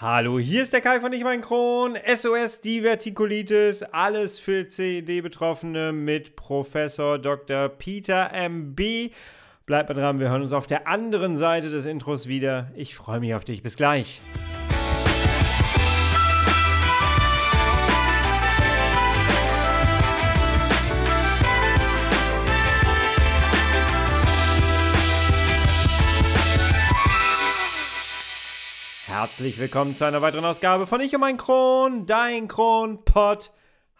Hallo, hier ist der Kai von Ich mein Kron, SOS Divertikulitis, alles für CED-Betroffene mit Professor Dr. Peter MB. Bleibt dran, wir hören uns auf der anderen Seite des Intros wieder. Ich freue mich auf dich. Bis gleich. Herzlich willkommen zu einer weiteren Ausgabe von Ich und mein Kron, dein Kronpott.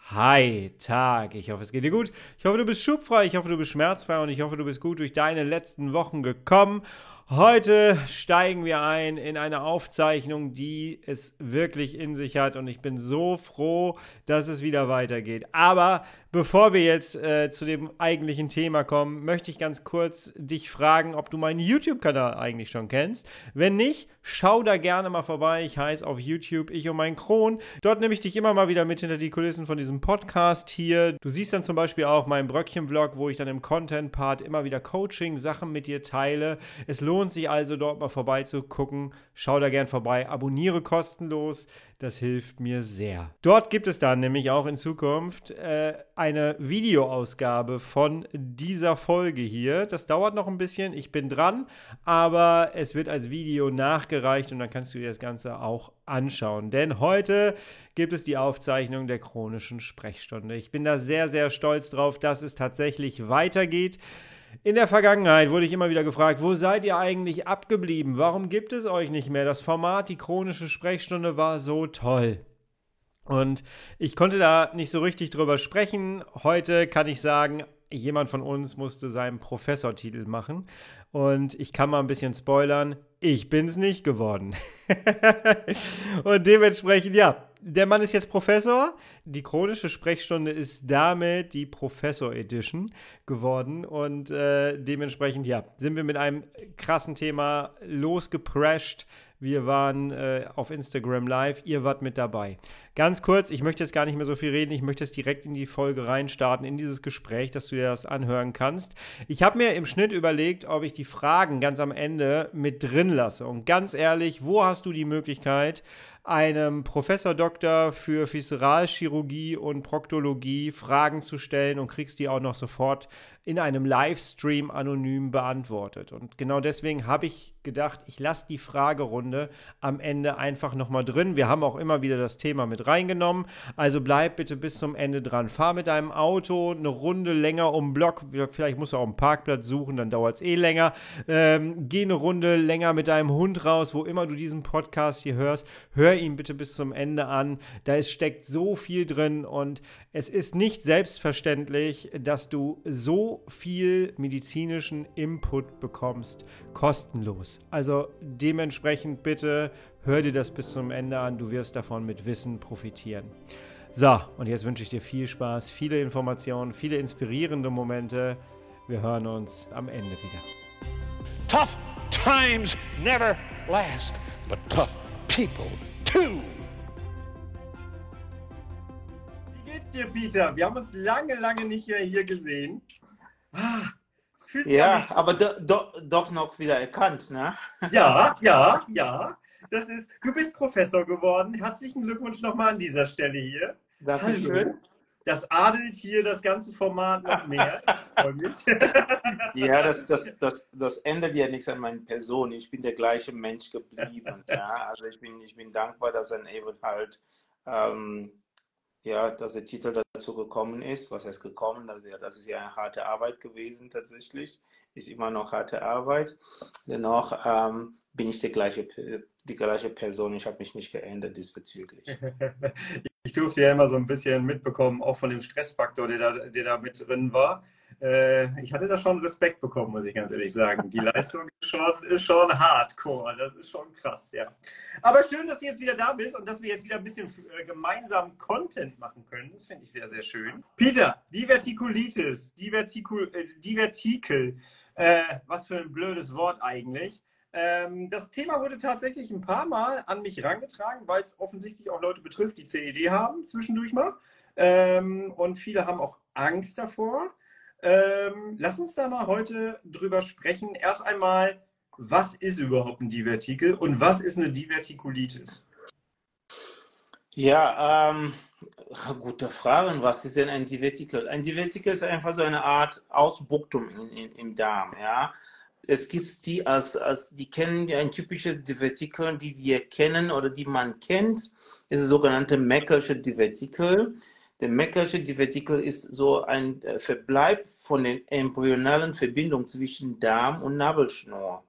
Hi, Tag. Ich hoffe, es geht dir gut. Ich hoffe, du bist schubfrei. Ich hoffe, du bist schmerzfrei und ich hoffe, du bist gut durch deine letzten Wochen gekommen. Heute steigen wir ein in eine Aufzeichnung, die es wirklich in sich hat und ich bin so froh, dass es wieder weitergeht. Aber bevor wir jetzt äh, zu dem eigentlichen Thema kommen, möchte ich ganz kurz dich fragen, ob du meinen YouTube-Kanal eigentlich schon kennst. Wenn nicht, schau da gerne mal vorbei. Ich heiße auf YouTube Ich und mein Kron. Dort nehme ich dich immer mal wieder mit hinter die Kulissen von diesem Podcast hier. Du siehst dann zum Beispiel auch meinen Bröckchen-Vlog, wo ich dann im Content-Part immer wieder Coaching-Sachen mit dir teile. Es lohnt sich also dort mal vorbeizugucken. Schau da gern vorbei, abonniere kostenlos. Das hilft mir sehr. Dort gibt es dann nämlich auch in Zukunft äh, eine Videoausgabe von dieser Folge hier. Das dauert noch ein bisschen, ich bin dran, aber es wird als Video nachgereicht und dann kannst du dir das Ganze auch anschauen. Denn heute gibt es die Aufzeichnung der chronischen Sprechstunde. Ich bin da sehr, sehr stolz drauf, dass es tatsächlich weitergeht. In der Vergangenheit wurde ich immer wieder gefragt, wo seid ihr eigentlich abgeblieben? Warum gibt es euch nicht mehr? Das Format, die chronische Sprechstunde war so toll. Und ich konnte da nicht so richtig drüber sprechen. Heute kann ich sagen, jemand von uns musste seinen Professortitel machen. Und ich kann mal ein bisschen spoilern, ich bin es nicht geworden. und dementsprechend, ja, der Mann ist jetzt Professor. Die chronische Sprechstunde ist damit die Professor Edition geworden. Und äh, dementsprechend, ja, sind wir mit einem krassen Thema losgeprescht. Wir waren äh, auf Instagram Live. Ihr wart mit dabei. Ganz kurz, ich möchte jetzt gar nicht mehr so viel reden. Ich möchte jetzt direkt in die Folge reinstarten, in dieses Gespräch, dass du dir das anhören kannst. Ich habe mir im Schnitt überlegt, ob ich die Fragen ganz am Ende mit drin lasse. Und ganz ehrlich, wo hast du die Möglichkeit, einem Professor Doktor für Viszeralchirurgie und Proktologie Fragen zu stellen und kriegst die auch noch sofort in einem Livestream anonym beantwortet. Und genau deswegen habe ich gedacht, ich lasse die Fragerunde am Ende einfach nochmal drin. Wir haben auch immer wieder das Thema mit reingenommen. Also bleib bitte bis zum Ende dran. Fahr mit deinem Auto eine Runde länger um den Block. Vielleicht musst du auch einen Parkplatz suchen, dann dauert es eh länger. Ähm, geh eine Runde länger mit deinem Hund raus, wo immer du diesen Podcast hier hörst. Hör ihn bitte bis zum Ende an. Da ist, steckt so viel drin und es ist nicht selbstverständlich, dass du so viel medizinischen Input bekommst, kostenlos. Also dementsprechend bitte hör dir das bis zum Ende an, du wirst davon mit Wissen profitieren. So, und jetzt wünsche ich dir viel Spaß, viele Informationen, viele inspirierende Momente. Wir hören uns am Ende wieder. Tough times never last, but tough people do. geht's dir, Peter? Wir haben uns lange, lange nicht mehr hier gesehen. Ah, ja, aber do, do, doch noch wieder erkannt, ne? Ja, ja, ja. Das ist, du bist Professor geworden. Herzlichen Glückwunsch nochmal an dieser Stelle hier. Dankeschön. Das adelt hier das ganze Format noch mehr. Ich freue mich. Ja, das, das, das, das ändert ja nichts an meiner Person. Ich bin der gleiche Mensch geblieben. Ja? Also ich bin, ich bin dankbar, dass dann eben halt ähm, ja, dass der Titel dazu gekommen ist. Was heißt gekommen? Also, das ist ja eine harte Arbeit gewesen tatsächlich. Ist immer noch harte Arbeit. Dennoch ähm, bin ich die gleiche, die gleiche Person. Ich habe mich nicht geändert diesbezüglich. ich durfte ja immer so ein bisschen mitbekommen, auch von dem Stressfaktor, der da, der da mit drin war äh, ich hatte da schon Respekt bekommen, muss ich ganz ehrlich sagen. Die Leistung ist schon, ist schon hardcore. Das ist schon krass, ja. Aber schön, dass du jetzt wieder da bist und dass wir jetzt wieder ein bisschen äh, gemeinsam Content machen können. Das finde ich sehr, sehr schön. Peter, Divertikulitis, Divertikul, äh, Divertikel. Äh, was für ein blödes Wort eigentlich. Ähm, das Thema wurde tatsächlich ein paar Mal an mich herangetragen, weil es offensichtlich auch Leute betrifft, die CED haben, zwischendurch mal. Ähm, und viele haben auch Angst davor. Ähm, lass uns da mal heute drüber sprechen. Erst einmal, was ist überhaupt ein Divertikel und was ist eine Divertikulitis? Ja, ähm, gute Frage. Was ist denn ein Divertikel? Ein Divertikel ist einfach so eine Art Ausbuchtung in, in, im Darm, ja. Es gibt die als, als die kennen ein typisches Divertikel, die wir kennen oder die man kennt, ist das sogenannte Meckersche Divertikel. Der Meckersche Divertikel ist so ein äh, Verbleib von den embryonalen Verbindungen zwischen Darm und Nabelschnur.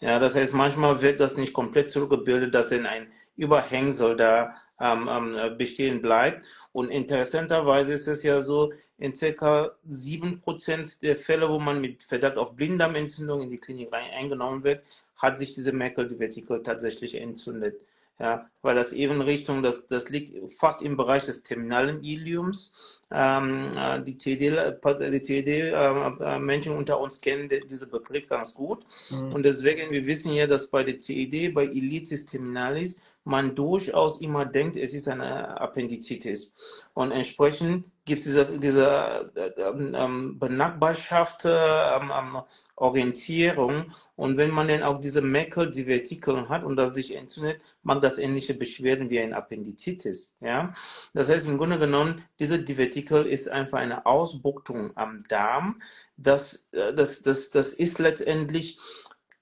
Ja, das heißt, manchmal wird das nicht komplett zurückgebildet, dass in ein Überhängsel da ähm, ähm, bestehen bleibt. Und interessanterweise ist es ja so, in circa 7% der Fälle, wo man mit Verdacht auf Blinddarmentzündung in die Klinik rein eingenommen wird, hat sich diese Merkel-Divertikel tatsächlich entzündet. Ja, weil das eben Richtung, das, das liegt fast im Bereich des terminalen Iliums. Ähm, äh, die TD-Menschen TD, äh, unter uns kennen diesen Begriff ganz gut. Mhm. Und deswegen, wir wissen ja, dass bei der TED, bei Ilitis terminalis, man durchaus immer denkt, es ist eine Appendizitis. Und entsprechend gibt es diese, diese ähm, ähm Benachbarschaft, ähm, ähm, Orientierung. Und wenn man dann auch diese Merkel-Divertikel hat und das sich entzündet, mag das ähnliche Beschwerden wie ein Appendizitis. Ja? Das heißt, im Grunde genommen, diese Divertikel ist einfach eine Ausbuchtung am Darm. Das, äh, das, das, das ist letztendlich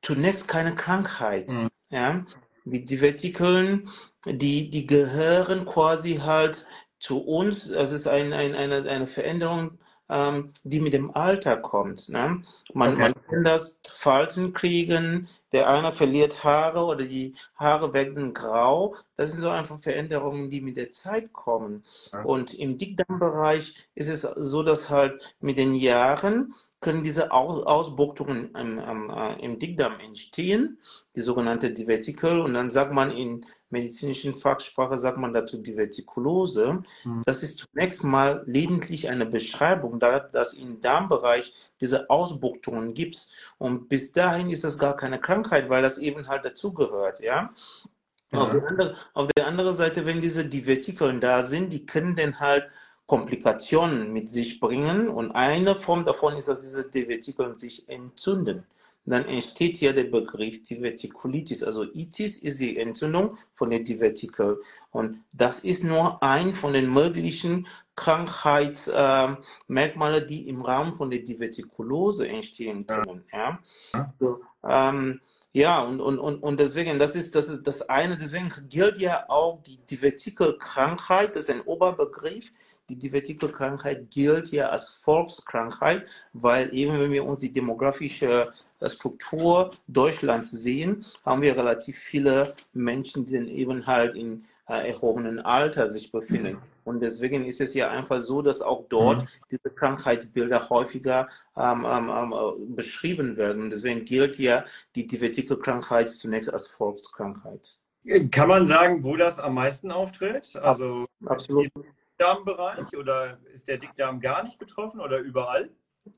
zunächst keine Krankheit. Mhm. Ja? Die Divertikeln, die, die gehören quasi halt zu uns. Das ist ein, ein, eine, eine Veränderung, ähm, die mit dem Alter kommt. Ne? Man, okay. man kann das Falten kriegen, der eine verliert Haare oder die Haare werden grau. Das sind so einfach Veränderungen, die mit der Zeit kommen. Ja. Und im Dickdarmbereich ist es so, dass halt mit den Jahren können diese Ausbuchtungen im, im, äh, im Dickdarm entstehen, die sogenannte Divertikel. Und dann sagt man in medizinischen Fachsprache, sagt man dazu Divertikulose. Mhm. Das ist zunächst mal lediglich eine Beschreibung, da dass im Darmbereich diese Ausbuchtungen gibt. Und bis dahin ist das gar keine Krankheit, weil das eben halt dazugehört, ja. ja. Auf, der andere, auf der anderen Seite, wenn diese Divertikeln da sind, die können dann halt Komplikationen mit sich bringen. Und eine Form davon ist, dass diese Divertikeln sich entzünden. Dann entsteht hier der Begriff Divertikulitis. Also Itis ist die Entzündung von der Divertikel. Und das ist nur ein von den möglichen Krankheitsmerkmalen, die im Rahmen von der Divertikulose entstehen können. Ja, so, ähm, ja und, und, und, und deswegen, das ist, das ist das eine. Deswegen gilt ja auch die Divertikelkrankheit, das ist ein Oberbegriff, die Divertikelkrankheit gilt ja als Volkskrankheit, weil eben wenn wir uns die demografische äh, Struktur Deutschlands sehen, haben wir relativ viele Menschen, die dann eben halt in äh, erhobenen Alter sich befinden. Und deswegen ist es ja einfach so, dass auch dort mhm. diese Krankheitsbilder häufiger ähm, ähm, ähm, beschrieben werden. Deswegen gilt ja die Divertikelkrankheit zunächst als Volkskrankheit. Kann man sagen, wo das am meisten auftritt? Also absolut. Dickdarmbereich oder ist der Dickdarm gar nicht betroffen oder überall?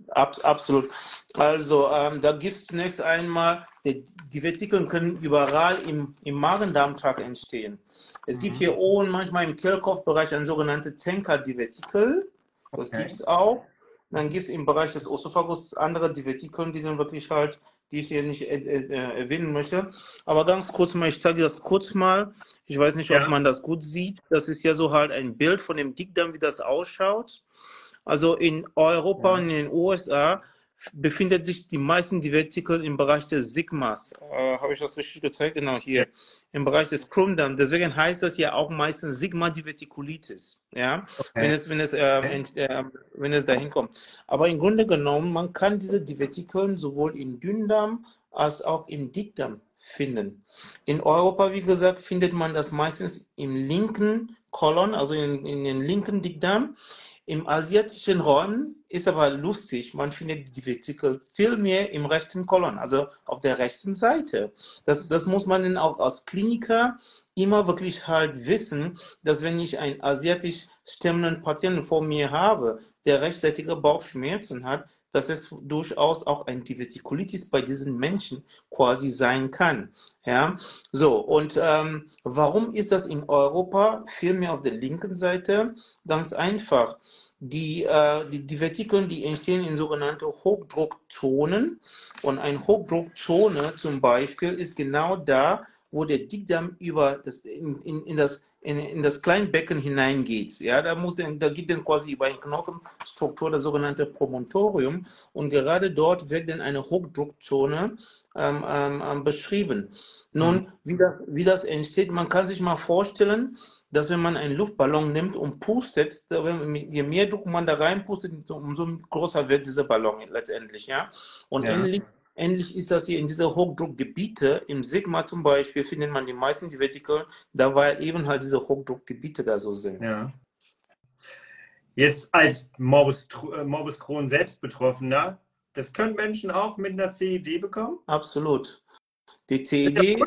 Ab, absolut. Also ähm, da gibt es zunächst einmal, die, die Vesikeln können überall im, im Magen-Darm-Trakt entstehen. Es mhm. gibt hier oben manchmal im Kehlkopfbereich ein sogenanntes Zenker-Divertikel. Das okay. gibt es auch. Dann gibt es im Bereich des Osophagus andere Divertikeln, die dann wirklich halt die ich dir nicht äh, äh, erwähnen möchte. Aber ganz kurz mal, ich zeige das kurz mal. Ich weiß nicht, ja. ob man das gut sieht. Das ist ja so halt ein Bild von dem Dickdarm, wie das ausschaut. Also in Europa ja. und in den USA befindet sich die meisten Divertikel im Bereich des Sigmas. Äh, Habe ich das richtig gezeigt? Genau, hier. Im Bereich des Krummdarms. Deswegen heißt das ja auch meistens Sigma-Divertikulitis. Ja, okay. wenn es, wenn es, äh, okay. äh, wenn es dahin kommt. Aber im Grunde genommen, man kann diese Divertikeln sowohl im Dünndarm als auch im Dickdarm finden. In Europa, wie gesagt, findet man das meistens im linken Kolon, also in, in den linken Dickdarm. Im asiatischen Raum ist aber lustig, man findet die Vetikel viel mehr im rechten Kolon, also auf der rechten Seite. Das, das muss man dann auch als Kliniker immer wirklich halt wissen, dass wenn ich einen asiatisch stammenden Patienten vor mir habe, der rechtzeitige Bauchschmerzen hat, dass es durchaus auch ein Divertikulitis bei diesen Menschen quasi sein kann. Ja, so und ähm, warum ist das in Europa vielmehr auf der linken Seite? Ganz einfach. Die, äh, die Divertikeln, die entstehen in sogenannte Hochdruckzonen. Und eine Hochdruckzone zum Beispiel ist genau da, wo der Dickdarm über das, in, in, in das in, in das Kleinbecken hineingeht. Ja, da, muss, da geht dann quasi über eine Knochenstruktur das sogenannte Promontorium und gerade dort wird dann eine Hochdruckzone ähm, ähm, ähm beschrieben. Nun, mhm. wie das, wie das entsteht, man kann sich mal vorstellen, dass wenn man einen Luftballon nimmt und pustet, je mehr Druck man da reinpustet, umso größer wird dieser Ballon letztendlich, ja. Und ja. ähnlich Ähnlich ist das hier in diese Hochdruckgebiete. Im Sigma zum Beispiel findet man die meisten Divertikeln, da weil eben halt diese Hochdruckgebiete da so sind. Ja. Jetzt als Morbus, äh, Morbus Crohn selbst Betroffener, das können Menschen auch mit einer CED bekommen? Absolut. Die CED,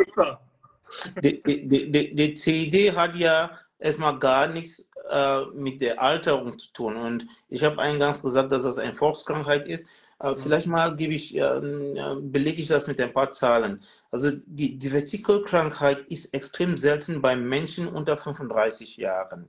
die, die, die, die CED hat ja erstmal gar nichts äh, mit der Alterung zu tun. Und ich habe eingangs gesagt, dass das eine Volkskrankheit ist. Aber vielleicht mal gebe ich, äh, belege ich das mit ein paar Zahlen. Also die Divertikelkrankheit ist extrem selten bei Menschen unter 35 Jahren.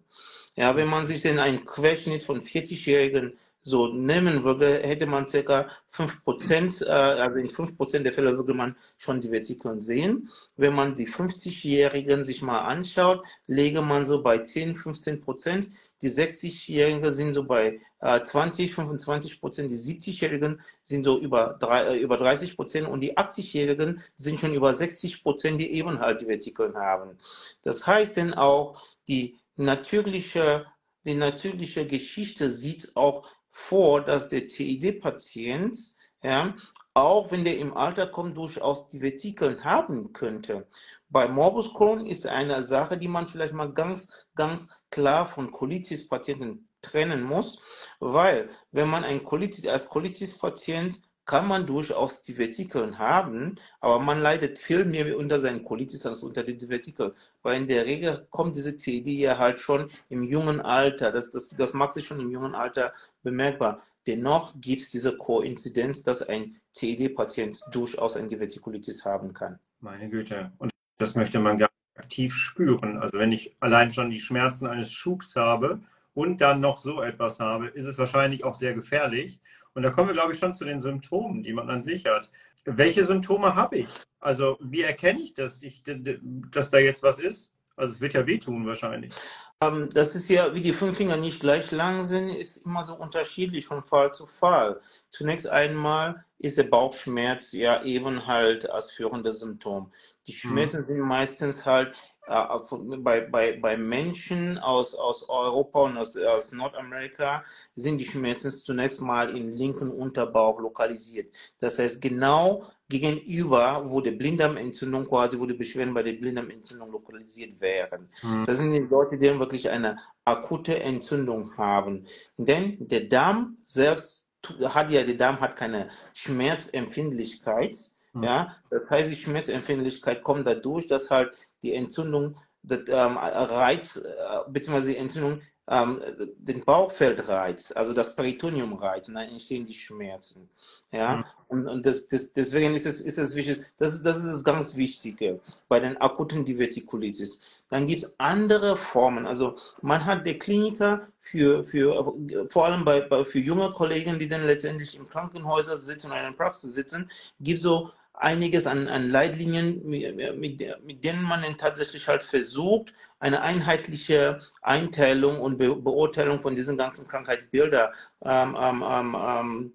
Ja, wenn man sich denn einen Querschnitt von 40-Jährigen so nehmen würde, hätte man circa 5%, äh, also in 5% der Fälle würde man schon die Vertikeln sehen. Wenn man die 50-Jährigen sich mal anschaut, lege man so bei 10, 15%. Die 60-Jährigen sind so bei äh, 20, 25 Prozent. Die 70-Jährigen sind so über, drei, äh, über 30 Prozent und die 80-Jährigen sind schon über 60 Prozent, die eben halt die Vertikeln haben. Das heißt denn auch, die natürliche, die natürliche Geschichte sieht auch vor, dass der TID-Patient, ja, auch wenn der im Alter kommt, durchaus die Vetikeln haben könnte. Bei Morbus Crohn ist eine Sache, die man vielleicht mal ganz, ganz klar von Colitis-Patienten trennen muss, weil wenn man ein Colitis, als Colitis-Patient kann man durchaus die Vetikeln haben, aber man leidet viel mehr unter seinen Colitis als unter den Vetikeln, weil in der Regel kommt diese TD ja halt schon im jungen Alter, das, das, das macht sich schon im jungen Alter bemerkbar. Dennoch gibt es diese Koinzidenz, dass ein TED-Patient durchaus ein Divertikulitis haben kann. Meine Güte. Und das möchte man gar nicht aktiv spüren. Also wenn ich allein schon die Schmerzen eines Schubs habe und dann noch so etwas habe, ist es wahrscheinlich auch sehr gefährlich. Und da kommen wir, glaube ich, schon zu den Symptomen, die man an sich hat. Welche Symptome habe ich? Also wie erkenne ich, dass, ich, dass da jetzt was ist? Also es wird ja wehtun wahrscheinlich. Ähm, das ist ja, wie die fünf Finger nicht gleich lang sind, ist immer so unterschiedlich von Fall zu Fall. Zunächst einmal ist der Bauchschmerz ja eben halt als führendes Symptom. Die mhm. Schmerzen mhm. sind meistens halt bei, bei, bei Menschen aus, aus Europa und aus, aus Nordamerika sind die Schmerzen zunächst mal im linken Unterbauch lokalisiert. Das heißt, genau gegenüber, wo die Blinddarmentzündung quasi, wo die Beschwerden bei der Blinddarmentzündung lokalisiert wären. Mhm. Das sind die Leute, die wirklich eine akute Entzündung haben. Denn der Darm selbst hat ja, der Darm hat keine Schmerzempfindlichkeit. Mhm. Ja, das heißt, die Schmerzempfindlichkeit kommt dadurch, dass halt die Entzündung das, ähm, Reiz, äh, beziehungsweise die Entzündung ähm, den Bauchfeld reizt, also das Peritonium reizt und dann entstehen die Schmerzen. Ja, mhm. und, und das, das, deswegen ist es, ist wichtig, das ist, das ist das ganz Wichtige bei den akuten Divertikulitis. Dann gibt es andere Formen. Also man hat der Kliniker für, für vor allem bei, bei, für junge Kollegen, die dann letztendlich im Krankenhäuser sitzen oder in der Praxis sitzen, gibt so einiges an, an Leitlinien, mit, mit, denen man dann tatsächlich halt versucht, eine einheitliche Einteilung und Be Beurteilung von diesen ganzen Krankheitsbildern ähm, ähm, ähm, ähm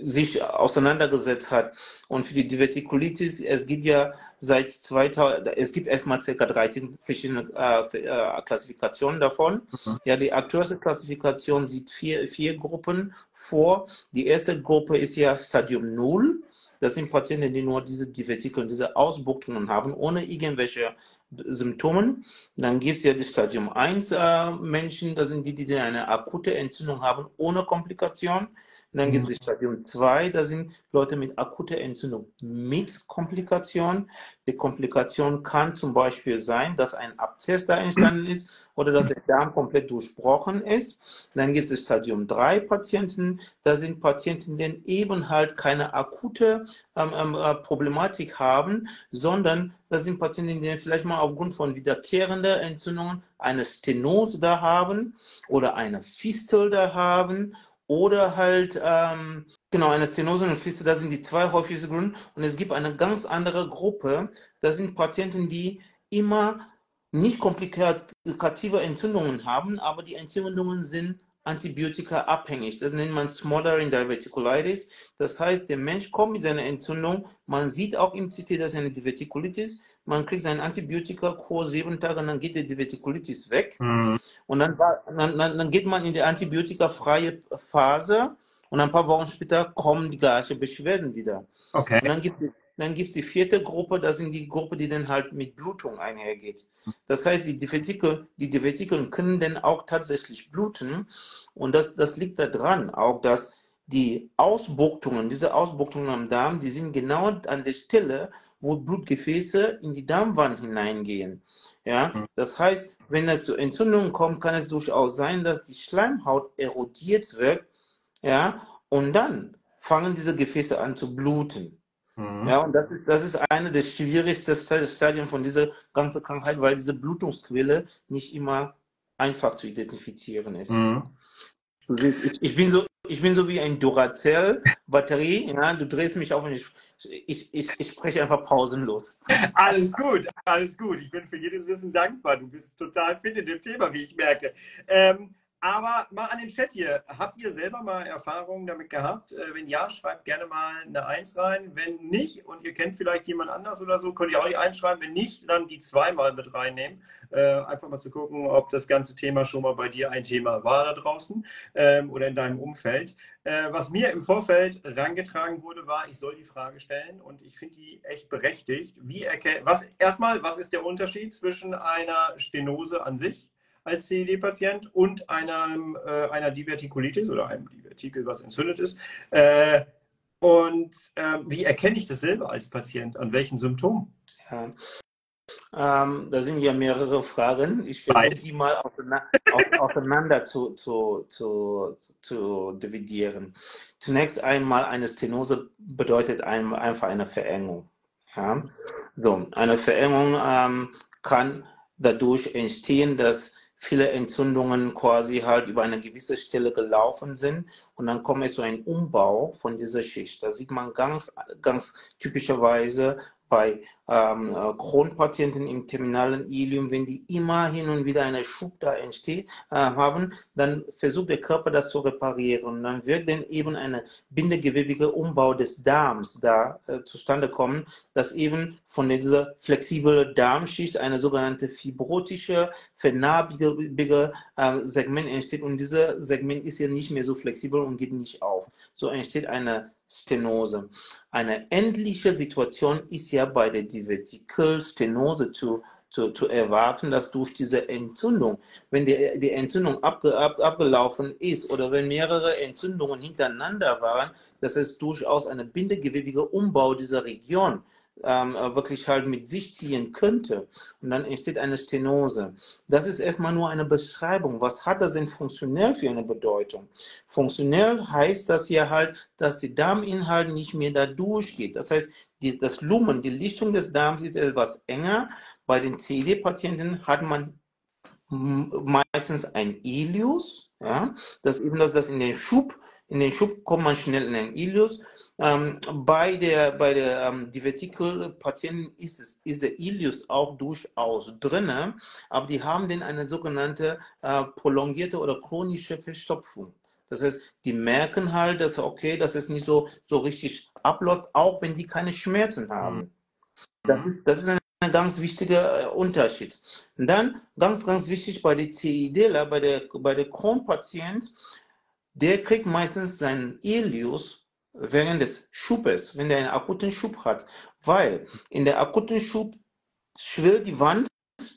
sich auseinandergesetzt hat. Und für die Divertikulitis, es gibt ja seit 2000, es gibt erstmal ca. 13 verschiedene äh, äh, Klassifikationen davon. Mhm. Ja, die aktuelle Klassifikation sieht vier, vier Gruppen vor. Die erste Gruppe ist ja Stadium 0. Das sind Patienten, die nur diese Divertikel, diese Ausbuchtungen haben, ohne irgendwelche Symptomen. Dann gibt es ja die Stadium 1 äh, Menschen, das sind die, die eine akute Entzündung haben, ohne Komplikation. Und dann gibt es mhm. Stadium 2, da sind Leute mit akuter Entzündung mit Komplikation. Die Komplikation kann zum Beispiel sein, dass ein Abszess da entstanden ist oder dass der Darm komplett durchbrochen ist. Dann gibt es Stadium 3 Patienten. Da sind Patienten, die eben halt keine akute ähm, ähm, äh, Problematik haben, sondern das sind Patienten, die vielleicht mal aufgrund von wiederkehrender Entzündungen eine Stenose da haben oder eine Fistel da haben oder halt, ähm, genau, eine Stenose und Fiste, das sind die zwei häufigsten Gründe. Und es gibt eine ganz andere Gruppe, das sind Patienten, die immer nicht komplikative Entzündungen haben, aber die Entzündungen sind Antibiotika abhängig. Das nennt man Smothering Diverticulitis. Das heißt, der Mensch kommt mit seiner Entzündung. Man sieht auch im CT, dass eine Divertikulitis. Man kriegt seinen Antibiotika-Kurs sieben Tage und dann geht die Divertikulitis weg. Mhm. Und dann, dann, dann, geht man in die antibiotikafreie Phase und ein paar Wochen später kommen die gleichen Beschwerden wieder. Okay. Und dann gibt es dann gibt es die vierte Gruppe, das sind die Gruppe, die dann halt mit Blutung einhergeht. Das heißt, die Divertikel, die Divertikeln können dann auch tatsächlich bluten. Und das, das liegt daran auch, dass die Ausbuchtungen, diese Ausbuchtungen am Darm, die sind genau an der Stelle, wo Blutgefäße in die Darmwand hineingehen. Ja, mhm. das heißt, wenn es zu Entzündungen kommt, kann es durchaus sein, dass die Schleimhaut erodiert wird. Ja, und dann fangen diese Gefäße an zu bluten. Mhm. Ja, und das ist, das ist eine der schwierigsten Stadien von dieser ganzen Krankheit, weil diese Blutungsquelle nicht immer einfach zu identifizieren ist. Mhm. Ich, bin so, ich bin so wie ein Duracell-Batterie. Ja, du drehst mich auf und ich, ich, ich, ich spreche einfach pausenlos. Alles gut, alles gut. Ich bin für jedes Wissen dankbar. Du bist total fit in dem Thema, wie ich merke. Ähm, aber mal an den Chat hier. Habt ihr selber mal Erfahrungen damit gehabt? Äh, wenn ja, schreibt gerne mal eine Eins rein. Wenn nicht und ihr kennt vielleicht jemand anders oder so, könnt ihr auch die Eins schreiben. Wenn nicht, dann die zweimal mit reinnehmen. Äh, einfach mal zu gucken, ob das ganze Thema schon mal bei dir ein Thema war da draußen ähm, oder in deinem Umfeld. Äh, was mir im Vorfeld rangetragen wurde, war, ich soll die Frage stellen und ich finde die echt berechtigt. Wie erkennt, was, erstmal, was ist der Unterschied zwischen einer Stenose an sich? Als CED-Patient und einem, äh, einer Divertikulitis oder einem Divertikel, was entzündet ist. Äh, und äh, wie erkenne ich das selber als Patient? An welchen Symptomen? Ja. Ähm, da sind ja mehrere Fragen. Ich versuche sie mal auseinander, zu, zu, zu, zu, dividieren. Zunächst einmal eine Stenose bedeutet einfach eine Verengung. Ja? So, eine Verengung ähm, kann dadurch entstehen, dass viele Entzündungen quasi halt über eine gewisse Stelle gelaufen sind und dann kommt es zu einem Umbau von dieser Schicht. Da sieht man ganz, ganz typischerweise bei ähm, äh, Kronpatienten im terminalen Ilium, wenn die immer hin und wieder eine Schub da entsteht, äh, haben, dann versucht der Körper das zu reparieren. Dann wird dann eben ein bindegewebige Umbau des Darms da äh, zustande kommen, dass eben von dieser flexiblen Darmschicht eine sogenannte fibrotische, vernarbige äh, Segment entsteht. Und dieses Segment ist ja nicht mehr so flexibel und geht nicht auf. So entsteht eine Stenose. Eine ähnliche Situation ist ja bei der Divertikelstenose zu, zu, zu erwarten, dass durch diese Entzündung, wenn die, die Entzündung abge, ab, abgelaufen ist oder wenn mehrere Entzündungen hintereinander waren, dass es durchaus eine bindegewebige Umbau dieser Region ähm, wirklich halt mit sich ziehen könnte. Und dann entsteht eine Stenose. Das ist erstmal nur eine Beschreibung. Was hat das denn funktionell für eine Bedeutung? Funktionell heißt das ja halt, dass der Darminhalt nicht mehr da durchgeht. Das heißt, die, das Lumen, die Lichtung des Darms ist etwas enger. Bei den CED-Patienten hat man meistens ein Ilius, ja, das eben das, das in den Schub, in den Schub kommt man schnell in den Ilius ähm, bei der, bei der ähm, Divertikel-Patienten ist, es, ist der Ilius auch durchaus drin, aber die haben dann eine sogenannte äh, prolongierte oder chronische Verstopfung. Das heißt, die merken halt, dass okay, dass es nicht so, so richtig abläuft, auch wenn die keine Schmerzen haben. Das ist, das ist ein ganz wichtiger äh, Unterschied. Und dann ganz, ganz wichtig bei der CIDler, bei der, bei der Crohn-Patient, der kriegt meistens seinen Ilius während des Schubes, wenn er einen akuten Schub hat, weil in der akuten Schub schwillt die Wand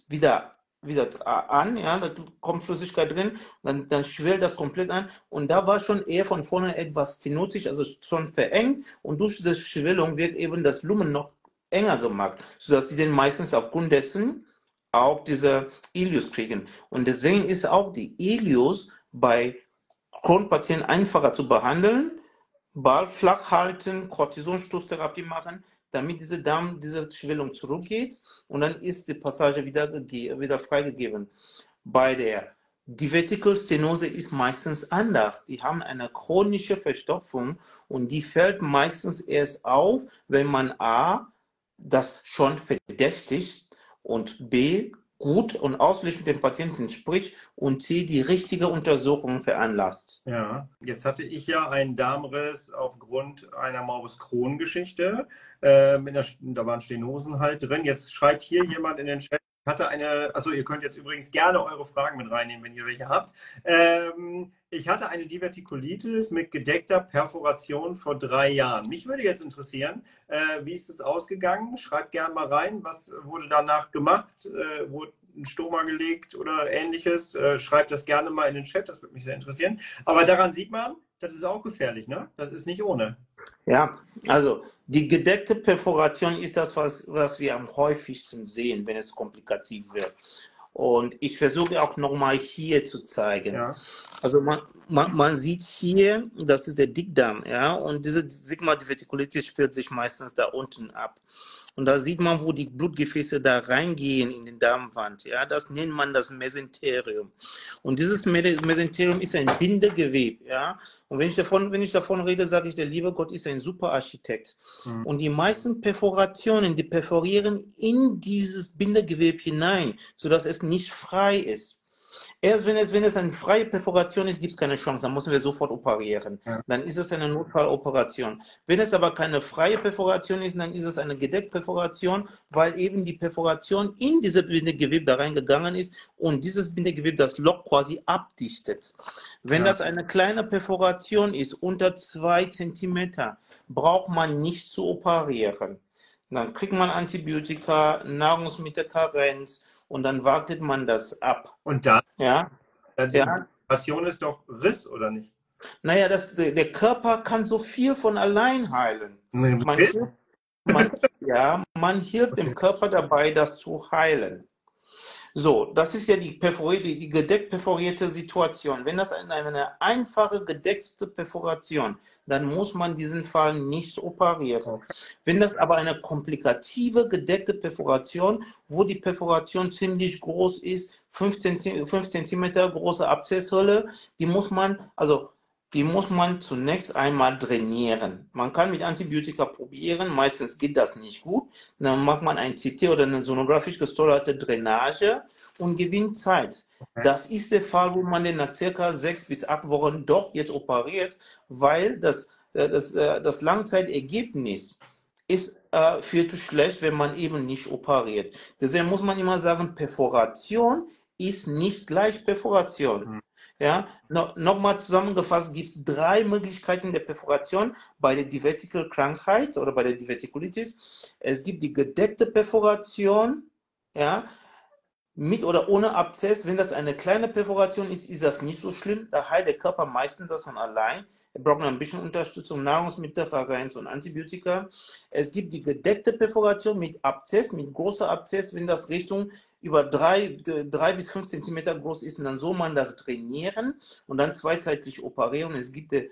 wieder wieder an, ja, da kommt Flüssigkeit drin, dann, dann schwillt das komplett an und da war schon eher von vorne etwas stenotisch, also schon verengt und durch diese Schwellung wird eben das Lumen noch enger gemacht, sodass die dann meistens aufgrund dessen auch diese Ilius kriegen. Und deswegen ist auch die Ilius bei Kronpatienten einfacher zu behandeln, Ball flach halten, Cortisonstoßtherapie machen, damit diese Darm, diese Schwellung zurückgeht und dann ist die Passage wieder, wieder freigegeben. Bei der Divertikelstenose ist meistens anders. Die haben eine chronische Verstopfung und die fällt meistens erst auf, wenn man A, das schon verdächtigt und B, gut und ausführlich mit dem Patienten spricht und sie die richtige Untersuchung veranlasst. Ja, jetzt hatte ich ja einen Darmriss aufgrund einer Morbus Crohn-Geschichte. Ähm, da waren Stenosen halt drin. Jetzt schreibt hier jemand in den Chat, hatte eine, also ihr könnt jetzt übrigens gerne eure Fragen mit reinnehmen, wenn ihr welche habt. Ähm, ich hatte eine Divertikulitis mit gedeckter Perforation vor drei Jahren. Mich würde jetzt interessieren, äh, wie ist es ausgegangen? Schreibt gerne mal rein, was wurde danach gemacht? Äh, wurde ein Stoma gelegt oder ähnliches? Äh, schreibt das gerne mal in den Chat, das würde mich sehr interessieren. Aber daran sieht man, das ist auch gefährlich, ne? Das ist nicht ohne. Ja, also die gedeckte Perforation ist das, was, was wir am häufigsten sehen, wenn es komplikativ wird. Und ich versuche auch nochmal hier zu zeigen. Ja. Also man, man, man, sieht hier, das ist der Dickdarm, ja, und diese Sigma-Divertikulitis spielt sich meistens da unten ab. Und da sieht man, wo die Blutgefäße da reingehen in den Darmwand. Ja, das nennt man das Mesenterium. Und dieses Mesenterium ist ein Bindegewebe. Ja, und wenn ich davon, wenn ich davon rede, sage ich, der liebe Gott ist ein super Architekt. Mhm. Und die meisten Perforationen, die perforieren in dieses Bindegewebe hinein, sodass es nicht frei ist. Erst wenn es, wenn es eine freie Perforation ist, gibt es keine Chance, dann müssen wir sofort operieren. Ja. Dann ist es eine Notfalloperation. Wenn es aber keine freie Perforation ist, dann ist es eine gedeckte Perforation, weil eben die Perforation in dieses Bindegewebe da reingegangen ist und dieses Bindegewebe das Loch quasi abdichtet. Wenn ja. das eine kleine Perforation ist, unter zwei Zentimeter, braucht man nicht zu operieren. Dann kriegt man Antibiotika, Nahrungsmittelkarenz, und dann wartet man das ab. Und dann? Ja. Die ja. Passion ist doch Riss, oder nicht? Naja, das, der Körper kann so viel von allein heilen. Man man, ja, man hilft dem Körper dabei, das zu heilen. So, das ist ja die, perforierte, die gedeckt perforierte Situation. Wenn das eine, eine einfache gedeckte Perforation, dann muss man diesen Fall nicht operieren. Okay. Wenn das aber eine komplikative gedeckte Perforation, wo die Perforation ziemlich groß ist, 15, 5 cm große Abzesshöhle, die muss man, also die muss man zunächst einmal trainieren. Man kann mit Antibiotika probieren, meistens geht das nicht gut. Dann macht man ein CT oder eine sonografisch gesteuerte Drainage und gewinnt Zeit. Okay. Das ist der Fall, wo man den nach circa sechs bis acht Wochen doch jetzt operiert, weil das, äh, das, äh, das Langzeitergebnis ist äh, viel zu schlecht, wenn man eben nicht operiert. Deswegen muss man immer sagen, Perforation ist nicht gleich Perforation. Mhm. Ja, no, nochmal zusammengefasst gibt es drei Möglichkeiten der Perforation bei der Divertikel-Krankheit oder bei der Divertikulitis. Es gibt die gedeckte Perforation, ja, mit oder ohne Abzess. Wenn das eine kleine Perforation ist, ist das nicht so schlimm. Da heilt der Körper meistens das von allein. Er braucht ein bisschen Unterstützung, Nahrungsmittel, Verreins und Antibiotika. Es gibt die gedeckte Perforation mit Abzess, mit großer Abzess, wenn das Richtung über drei, drei bis fünf Zentimeter groß ist, und dann soll man das trainieren und dann zweizeitig operieren. Es gibt der,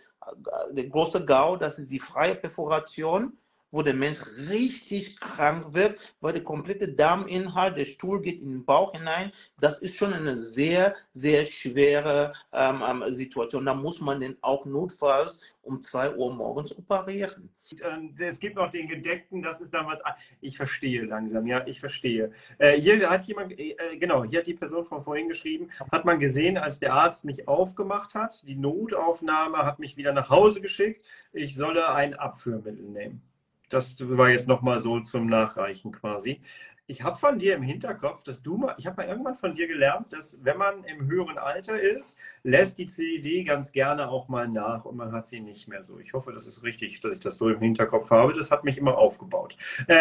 der große GAU, das ist die freie Perforation wo der Mensch richtig krank wird, weil der komplette Darminhalt, der Stuhl geht in den Bauch hinein. Das ist schon eine sehr, sehr schwere ähm, ähm Situation. Da muss man den auch notfalls um 2 Uhr morgens operieren. Ähm, es gibt noch den gedeckten, das ist dann was. Ich verstehe langsam, ja, ich verstehe. Äh, hier hat jemand, äh, genau, hier hat die Person von vorhin geschrieben, hat man gesehen, als der Arzt mich aufgemacht hat, die Notaufnahme hat mich wieder nach Hause geschickt, ich solle ein Abführmittel nehmen. Das war jetzt nochmal so zum Nachreichen quasi. Ich habe von dir im Hinterkopf, dass du mal, ich habe mal irgendwann von dir gelernt, dass wenn man im höheren Alter ist, lässt die CED ganz gerne auch mal nach und man hat sie nicht mehr so. Ich hoffe, das ist richtig, dass ich das so im Hinterkopf habe. Das hat mich immer aufgebaut.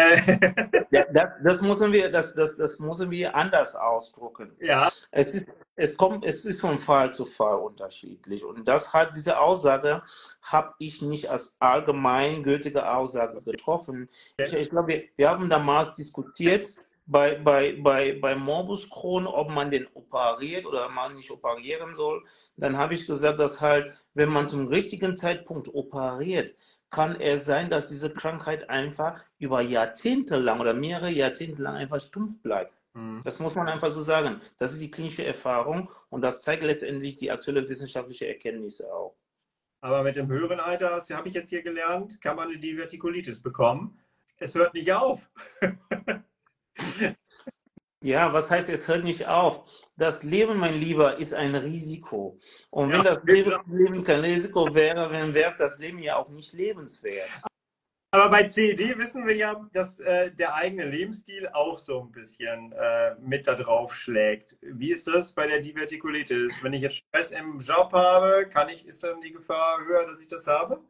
Ja, das, das, müssen wir, das, das, das müssen wir anders ausdrucken. Ja. Es ist, es kommt, es ist von Fall zu Fall unterschiedlich. Und das hat, diese Aussage habe ich nicht als allgemeingültige Aussage getroffen. Ich, ich glaube, wir, wir haben damals diskutiert, bei, bei, bei, bei Morbus Crohn, ob man den operiert oder man nicht operieren soll. Dann habe ich gesagt, dass halt, wenn man zum richtigen Zeitpunkt operiert, kann es sein, dass diese Krankheit einfach über Jahrzehnte lang oder mehrere Jahrzehnte lang einfach stumpf bleibt. Mhm. Das muss man einfach so sagen. Das ist die klinische Erfahrung und das zeigt letztendlich die aktuelle wissenschaftliche Erkenntnisse auch. Aber mit dem höheren Alter, das habe ich jetzt hier gelernt, kann man eine Divertikulitis bekommen. Es hört nicht auf. Ja, was heißt, es hört nicht auf? Das Leben, mein Lieber, ist ein Risiko. Und wenn Ja, das Leben, Leben kein Risiko wäre, dann wäre das Leben ja auch nicht lebenswert. Aber bei CED wissen wir ja, dass äh, der eigene Lebensstil auch so ein bisschen äh, mit da drauf schlägt. Wie ist das bei der Divertikulitis? Wenn ich jetzt Stress im Job habe, kann ich, ist dann die Gefahr höher, dass ich das habe?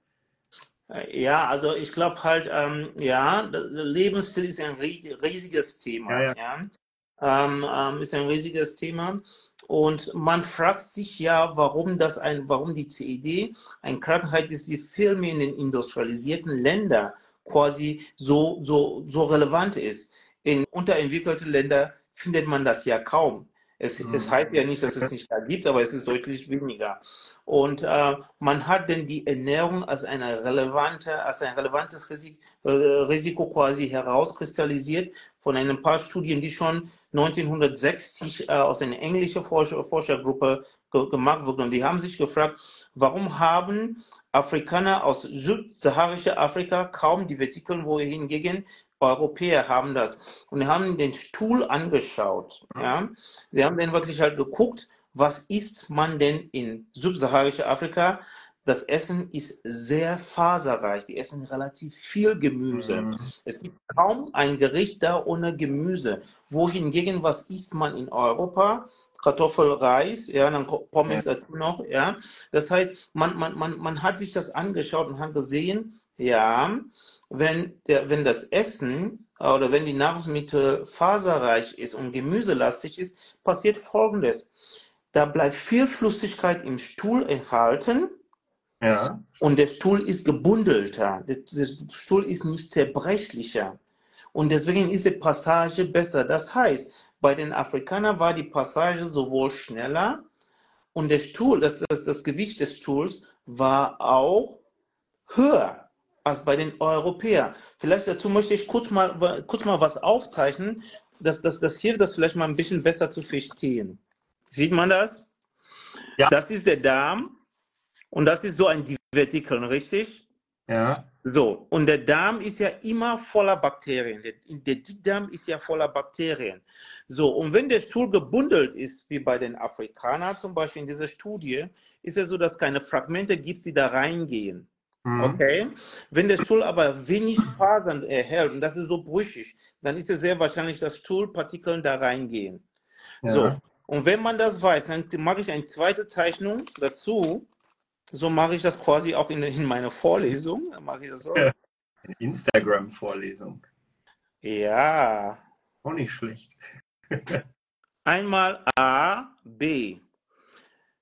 Ja, also ich glaube halt, ähm, ja, Lebensstil ist ein ri- riesiges Thema. Ja, ja. Ja, Ähm, ähm, ist ein riesiges Thema. Und man fragt sich ja, warum das ein, warum die CED eine Krankheit ist, die viel mehr in den industrialisierten Ländern quasi so, so, so relevant ist. In unterentwickelten Ländern findet man das ja kaum. Es, Mhm. es heißt ja nicht, dass es nicht da gibt, aber es ist deutlich weniger. Und äh, man hat denn die Ernährung als eine relevante, als ein relevantes Risiko, äh, Risiko quasi herauskristallisiert von ein paar Studien, die schon 1960 äh, aus einer englischen Forscher, Forschergruppe ge gemacht wurden. Und die haben sich gefragt, warum haben Afrikaner aus subsaharischer Afrika kaum die Vetikeln, wohingegen Europäer haben das. Und haben den Stuhl angeschaut. Ja? Sie haben dann wirklich halt geguckt, was isst man denn in subsaharischer Afrika? Das Essen ist sehr faserreich. Die essen relativ viel Gemüse. Mhm. Es gibt kaum ein Gericht da ohne Gemüse. Wohingegen, was isst man in Europa? Kartoffel, Reis, ja, dann Pommes dazu noch, ja. Das heißt, man, man, man, man hat sich das angeschaut und hat gesehen, ja, wenn der, wenn das Essen äh, oder wenn die Nahrungsmittel faserreich ist und gemüselastig ist, passiert Folgendes. Da bleibt viel Flüssigkeit im Stuhl enthalten Ja. und der Stuhl ist gebundelter. Der, der Stuhl ist nicht zerbrechlicher. Und deswegen ist die Passage besser. Das heißt, bei den Afrikanern war die Passage sowohl schneller und der Stuhl, das, das, das Gewicht des Stuhls war auch höher als bei den Europäern. Vielleicht dazu möchte ich kurz mal, kurz mal was aufzeichnen. Das, das, das hilft das vielleicht mal ein bisschen besser zu verstehen. Sieht man das? Ja. Das ist der Darm und das ist so ein Divertikel, richtig? Ja. So, und der Darm ist ja immer voller Bakterien. Der, der Dickdarm ist ja voller Bakterien. So, und wenn der Stuhl gebundelt ist, wie bei den Afrikanern zum Beispiel in dieser Studie, ist es so, dass keine Fragmente gibt, die da reingehen. Mhm. Okay? Wenn der Stuhl aber wenig Fasern erhält und das ist so brüchig, dann ist es sehr wahrscheinlich, dass Stuhlpartikeln da reingehen. Ja. So, und wenn man das weiß, dann mache ich eine zweite Zeichnung dazu. So mache ich das quasi auch in, in meiner Vorlesung. Dann mache ich das so. Ja. Instagram-Vorlesung. Ja. Auch nicht schlecht. Einmal A, B.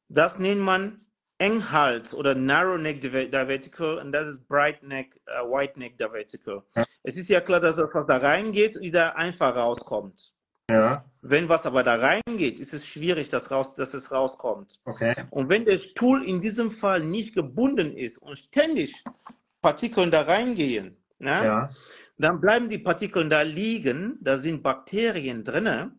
Das nennt man Enghals oder Narrow Neck Diver- Divertical und das ist Bright Neck, äh, White Neck Divertical. Ja. Es ist ja klar, dass das, was da reingeht, wieder einfach rauskommt. Ja. Wenn was aber da reingeht, ist es schwierig, dass, raus, dass es rauskommt. Okay. Und wenn der Stuhl in diesem Fall nicht gebunden ist und ständig Partikeln da reingehen, ne, Ja. dann bleiben die Partikeln da liegen, da sind Bakterien drinne.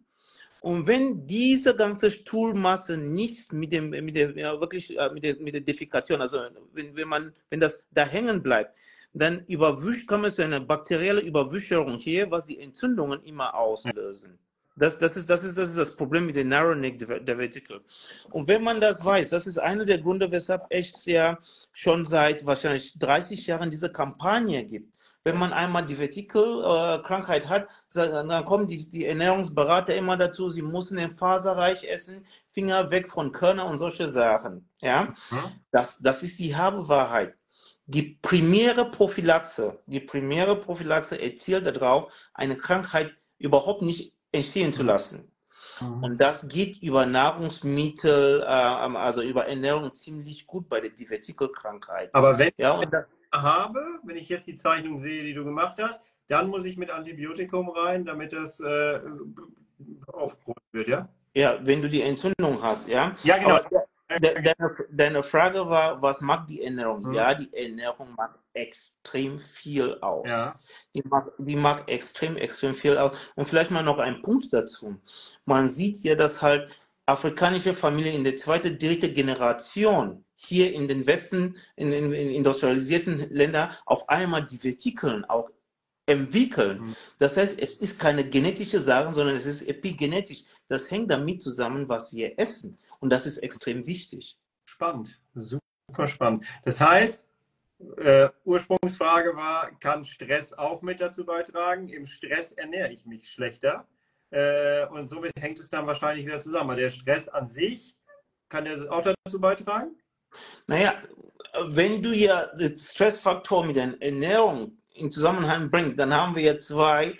Und wenn diese ganze Stuhlmasse nicht mit dem, mit der, ja, wirklich, äh, mit der, mit der Defekation, also wenn, wenn man, wenn das da hängen bleibt, dann überwischt, kommt es zu einer bakteriellen Überwischerung hier, was die Entzündungen immer auslösen. Das, das, ist, das, ist, das ist das Problem mit den Narrow Neck Diver- Diverticle. Und wenn man das weiß, das ist einer der Gründe, weshalb echt ja schon seit wahrscheinlich 30 Jahren diese Kampagne gibt. Wenn man einmal die Vertikelkrankheit hat, sa- dann kommen die, die Ernährungsberater immer dazu, sie müssen den faserreich essen, Finger weg von Körner und solche Sachen. Ja, Mhm. das, das ist die halbe Wahrheit. Die primäre Prophylaxe, die primäre Prophylaxe erzielt darauf, eine Krankheit überhaupt nicht entstehen zu lassen. Mhm. Und das geht über Nahrungsmittel, äh, also über Ernährung ziemlich gut bei der Divertikelkrankheit. Aber wenn Ja, und habe, wenn ich jetzt die Zeichnung sehe, die du gemacht hast, dann muss ich mit Antibiotikum rein, damit das äh, aufgeholt wird, ja? ja, wenn du die Entzündung hast, ja. Ja, genau. De, deine, deine Frage war, was macht die Ernährung? Mhm. Ja, die Ernährung macht extrem viel aus. Ja. Die mag, die mag extrem, extrem viel aus. Und vielleicht mal noch ein Punkt dazu. Man sieht ja, dass halt afrikanische Familien in der zweiten, dritte Generation hier in den Westen, in den in industrialisierten Ländern, auf einmal die Vetikeln auch entwickeln. Mhm. Das heißt, es ist keine genetische Sache, sondern es ist epigenetisch. Das hängt damit zusammen, was wir essen. Und das ist extrem wichtig. Spannend, super spannend. Das heißt, äh, Ursprungsfrage war, kann Stress auch mit dazu beitragen? Im Stress ernähre ich mich schlechter. Äh, und somit hängt es dann wahrscheinlich wieder zusammen. Aber der Stress an sich, kann der auch dazu beitragen? Naja, wenn du ja den Stressfaktor mit der Ernährung in Zusammenhang bringst, dann haben wir ja zwei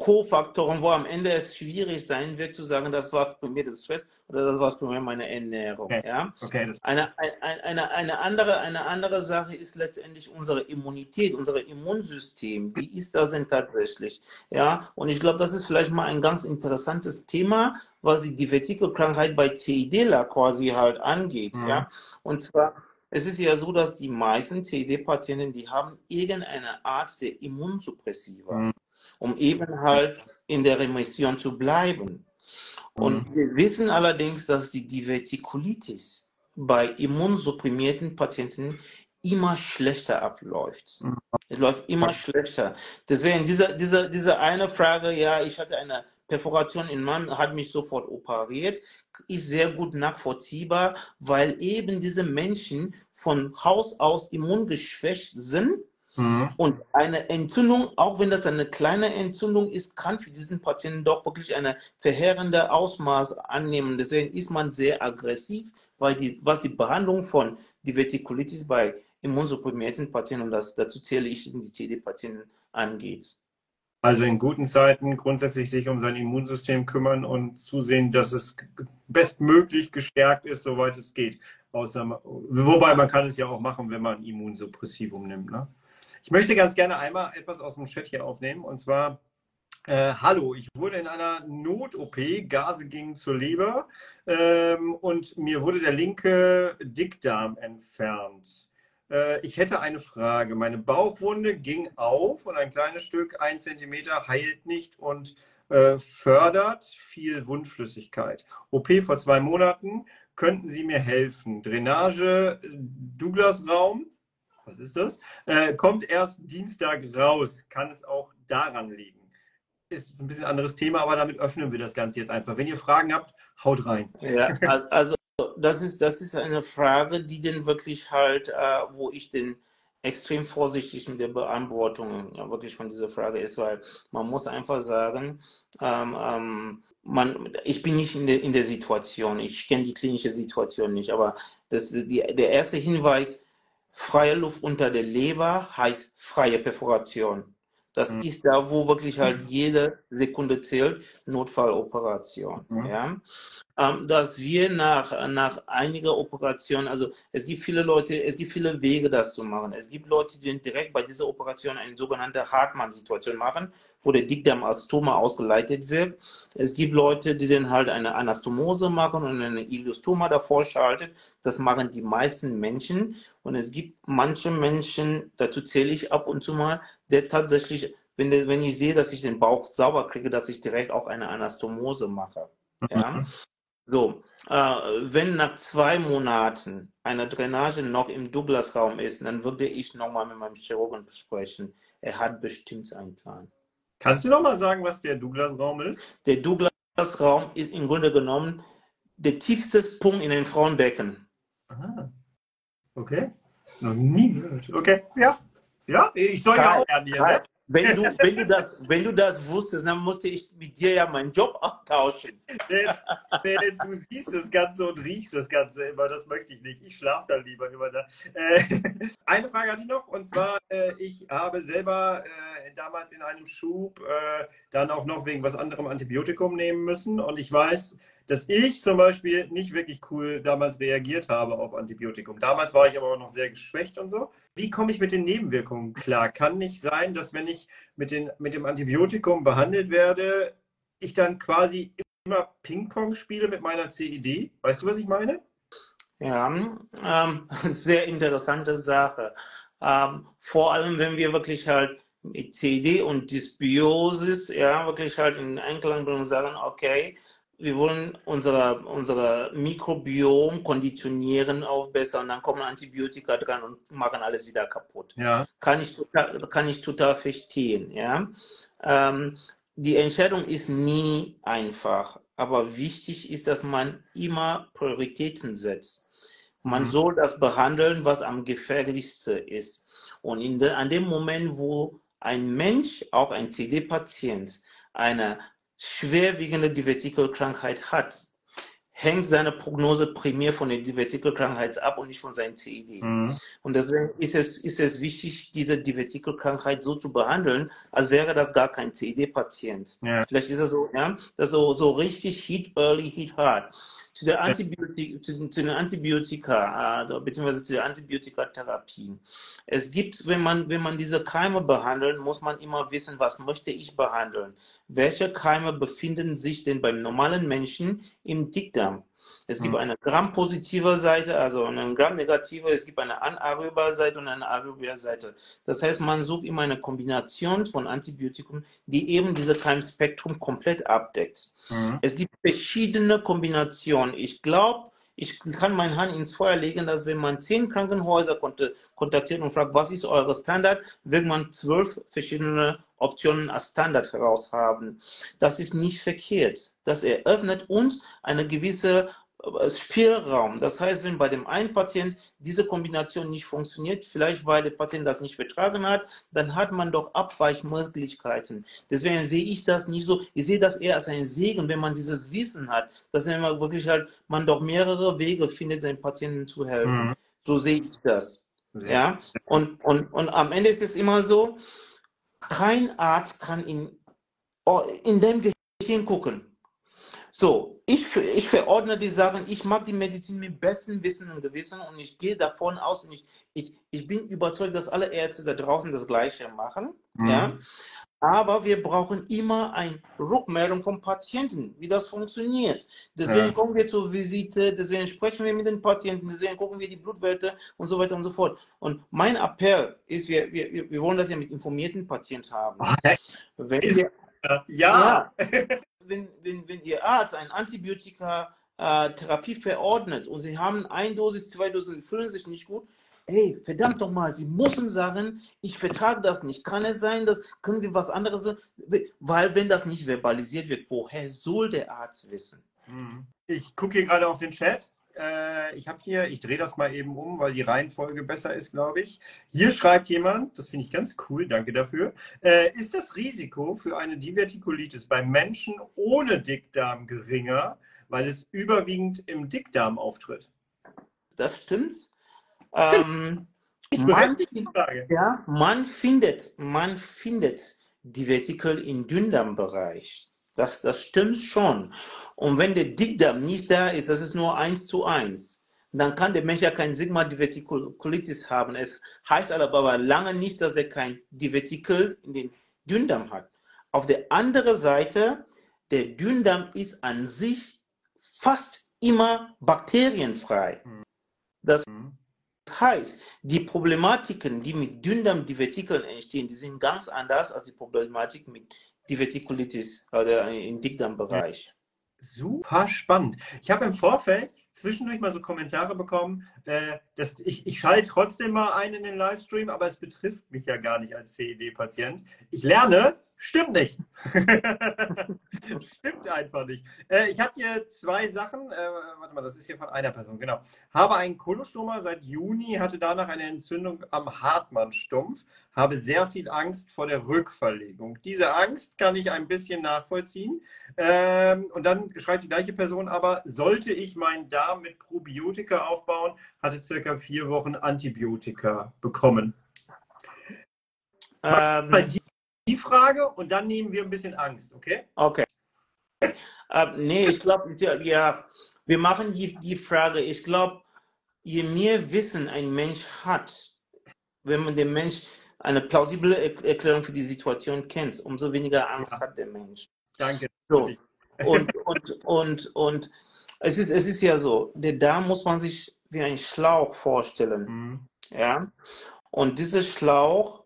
Co-Faktoren, wo am Ende es schwierig sein wird zu sagen, das war für mich der Stress oder das war für mich meine Ernährung. Okay. Ja? Okay, das Eine, eine, eine, eine, andere, eine andere Sache ist letztendlich unsere Immunität, unser Immunsystem. Wie ist das denn tatsächlich? Ja, und ich glaube, das ist vielleicht mal ein ganz interessantes Thema, was die Divertikelkrankheit bei CIDLA quasi halt angeht. Mhm. Ja, und zwar, es ist ja so, dass die meisten CID-Patienten, die haben irgendeine Art der Immunsuppressiva, Mhm. um eben halt in der Remission zu bleiben. Und wir wissen allerdings, dass die Divertikulitis bei immunsupprimierten Patienten immer schlechter abläuft. Mhm. Es läuft immer schlechter. Deswegen diese, diese, diese eine Frage, ja, ich hatte eine Perforation in meinem, hat mich sofort operiert, ist sehr gut nachvollziehbar, weil eben diese Menschen von Haus aus immungeschwächt sind Mhm. und eine Entzündung, auch wenn das eine kleine Entzündung ist, kann für diesen Patienten doch wirklich eine verheerende Ausmaß annehmen. Deswegen ist man sehr aggressiv, weil die, was die Behandlung von Divertikulitis bei immunsupprimierten Patienten, und das, dazu zähle ich die TD-Patienten, angeht. Also in guten Zeiten grundsätzlich sich um sein Immunsystem kümmern und zusehen, dass es bestmöglich gestärkt ist, soweit es geht. Außer, wobei man kann es ja auch machen, wenn man Immunsuppressivum nimmt. Ne? Ich möchte ganz gerne einmal etwas aus dem Chat hier aufnehmen. Und zwar, äh, hallo, ich wurde in einer Not-OP, Gase gingen zur Leber ähm, und mir wurde der linke Dickdarm entfernt. Äh, ich hätte eine Frage. Meine Bauchwunde ging auf und ein kleines Stück, ein Zentimeter, heilt nicht und äh, fördert viel Wundflüssigkeit. OP vor zwei Monaten. Könnten Sie mir helfen? Drainage, Douglas-Raum, was ist das? Äh, kommt erst Dienstag raus. Kann es auch daran liegen? Ist ein bisschen anderes Thema, aber damit öffnen wir das Ganze jetzt einfach. Wenn ihr Fragen habt, haut rein. Ja, also das ist, das ist eine Frage, die denn wirklich halt, äh, wo ich den extrem vorsichtig mit der Beantwortung ja, wirklich von dieser Frage ist, weil man muss einfach sagen, ähm, ähm, man, ich bin nicht in der, in der Situation, ich kenne die klinische Situation nicht, aber das, die, der erste Hinweis, freie Luft unter der Leber heißt freie Perforation. Das Mhm. ist da, wo wirklich halt jede Sekunde zählt, Notfalloperation. Mhm. Ja? Ähm, dass wir nach, nach einiger Operation, also es gibt viele Leute, es gibt viele Wege, das zu machen. Es gibt Leute, die direkt bei dieser Operation eine sogenannte Hartmann-Situation machen, wo der Dickdarm als Stoma ausgeleitet wird. Es gibt Leute, die dann halt eine Anastomose machen und eine Iliostoma davor schaltet. Das machen die meisten Menschen. Und es gibt manche Menschen, dazu zähle ich ab und zu mal, der tatsächlich, wenn, der, wenn ich sehe, dass ich den Bauch sauber kriege, dass ich direkt auch eine Anastomose mache. Ja? So, äh, wenn nach zwei Monaten eine Drainage noch im Douglas-Raum ist, dann würde ich nochmal mit meinem Chirurgen besprechen. Er hat bestimmt einen Plan. Kannst du noch mal sagen, was der Douglas-Raum ist? Der Douglas-Raum ist im Grunde genommen der tiefste Punkt in den Frauenbecken. Aha. Okay. Noch nie gehört. Okay, ja. Ja, ich soll ja auch lernen hier, ne? Wenn du, wenn, du das, wenn du das wusstest, dann musste ich mit dir ja meinen Job austauschen. Nee, nee, du siehst das Ganze und riechst das Ganze immer. Das möchte ich nicht. Ich schlafe dann lieber immer da. Äh, eine Frage hatte ich noch und zwar, äh, ich habe selber äh, damals in einem Schub äh, dann auch noch wegen was anderem Antibiotikum nehmen müssen und ich weiß, dass ich zum Beispiel nicht wirklich cool damals reagiert habe auf Antibiotikum. Damals war ich aber auch noch sehr geschwächt und so. Wie komme ich mit den Nebenwirkungen klar? Kann nicht sein, dass wenn ich mit, den, mit dem Antibiotikum behandelt werde, ich dann quasi immer Ping-Pong spiele mit meiner CID? Weißt du, was ich meine? Ja, ähm, sehr interessante Sache. Ähm, vor allem, wenn wir wirklich halt mit CD und Dysbiosis, ja, wirklich halt in Einklang bringen und sagen, okay, wir wollen unser, unser Mikrobiom konditionieren, aufbessern, dann kommen Antibiotika dran und machen alles wieder kaputt. Ja. Kann ich total, kann ich total verstehen, ja. Ähm, die Entscheidung ist nie einfach, aber wichtig ist, dass man immer Prioritäten setzt. Man Mhm. soll das behandeln, was am gefährlichsten ist. Und in de, an dem Moment, wo ein Mensch, auch ein CD-Patient, eine schwerwiegende Divertikelkrankheit hat, hängt seine Prognose primär von der Divertikelkrankheit ab und nicht von seinem CID. Mhm. Und deswegen ist es, ist es wichtig, diese Divertikelkrankheit so zu behandeln, als wäre das gar kein CID-Patient. Ja. Vielleicht ist es so, ja, das so, so richtig Hit early, Hit hard. Zu der Antibiotika, zu, zu den Antibiotika, äh, beziehungsweise zu der Antibiotikatherapie. Es gibt, wenn man, wenn man diese Keime behandeln, muss man immer wissen, was möchte ich behandeln? Welche Keime befinden sich denn beim normalen Menschen im Dickdarm? Es gibt eine Gram-positive Seite, also eine Gram-negative, es gibt eine anaerobe Seite und eine aerobe Seite. Das heißt, man sucht immer eine Kombination von Antibiotikum, die eben dieses Keimspektrum komplett abdeckt. Mhm. Es gibt verschiedene Kombinationen. Ich glaube, ich kann meine Hand ins Feuer legen, dass wenn man zehn Krankenhäuser kont kontaktiert und fragt, was ist eure Standard, wird man zwölf verschiedene Optionen als Standard heraus haben. Das ist nicht verkehrt. Das eröffnet uns eine gewisse Spielraum. Das heißt, wenn bei dem einen Patient diese Kombination nicht funktioniert, vielleicht weil der Patient das nicht vertragen hat, dann hat man doch Abweichmöglichkeiten. Deswegen sehe ich das nicht so. Ich sehe das eher als ein Segen, wenn man dieses Wissen hat, dass man wirklich halt, man doch mehrere Wege findet, seinen Patienten zu helfen. Mhm. So sehe ich das. Sehr Ja, und, und, und am Ende ist es immer so, kein Arzt kann in, oh, in dem Gehirn gucken. So, ich, ich verordne die Sachen, ich mag die Medizin mit bestem Wissen und Gewissen und ich gehe davon aus und ich, ich, ich bin überzeugt, dass alle Ärzte da draußen das Gleiche machen. Mhm. Ja? Aber wir brauchen immer eine Rückmeldung vom Patienten, wie das funktioniert. Deswegen Ja. kommen wir zur Visite, deswegen sprechen wir mit den Patienten, deswegen gucken wir die Blutwerte und so weiter und so fort. Und mein Appell ist, wir, wir, wir wollen das ja mit informierten Patienten haben. Wenn wir, Ja. ja, wenn, wenn, wenn Ihr Arzt ein Antibiotika-Therapie verordnet und Sie haben ein Dosis, zwei Sie fühlen sich nicht gut, hey, verdammt doch mal, Sie müssen sagen, ich vertrage das nicht. Kann es sein, dass können wir was anderes, weil wenn das nicht verbalisiert wird, woher soll der Arzt wissen? Mhm. Ich gucke hier gerade auf den Chat. Äh, ich habe hier, ich drehe das mal eben um, weil die Reihenfolge besser ist, glaube ich. Hier schreibt jemand, das finde ich ganz cool, danke dafür. Äh, ist das Risiko für eine Divertikulitis bei Menschen ohne Dickdarm geringer, weil es überwiegend im Dickdarm auftritt? Das stimmt. Ähm, Ich man, ja, man findet, man findet Divertikel im Dünndarmbereich. Das, das stimmt schon. Und wenn der Dickdarm nicht da ist, das ist nur eins zu eins, dann kann der Mensch ja kein Sigma-Divertikulitis haben. Es heißt aber lange nicht, dass er kein Divertikel in den Dünndarm hat. Auf der anderen Seite, der Dünndarm ist an sich fast immer bakterienfrei. Das Mhm. heißt, die Problematiken, die mit Dünndarmdivertikeln entstehen, die sind ganz anders als die Problematik mit Divertikulitis oder im Dickdarmbereich. Super spannend. Ich habe im Vorfeld zwischendurch mal so Kommentare bekommen, äh, dass ich, ich schalte trotzdem mal ein in den Livestream, aber es betrifft mich ja gar nicht als CED-Patient. Ich lerne, stimmt nicht. stimmt einfach nicht. Äh, ich habe hier zwei Sachen, äh, warte mal, das ist hier von einer Person, genau. Habe einen Kolostoma seit Juni, hatte danach eine Entzündung am Hartmann-Stumpf, habe sehr viel Angst vor der Rückverlegung. Diese Angst kann ich ein bisschen nachvollziehen. Ähm, und dann schreibt die gleiche Person aber, sollte ich meinen Darm mit Probiotika aufbauen, hatte circa vier Wochen Antibiotika bekommen. Ähm, Mal die, die Frage und dann nehmen wir ein bisschen Angst, okay? okay. Ähm, nee, ich glaube, ja, wir machen die, die Frage, ich glaube, je mehr Wissen ein Mensch hat, wenn man den Mensch eine plausible Er- Erklärung für die Situation kennt, umso weniger Angst Ja. hat der Mensch. Danke. So. Und, und, und, und es ist, es ist ja so, der Darm muss man sich wie ein Schlauch vorstellen. Mhm. Ja? Und dieser Schlauch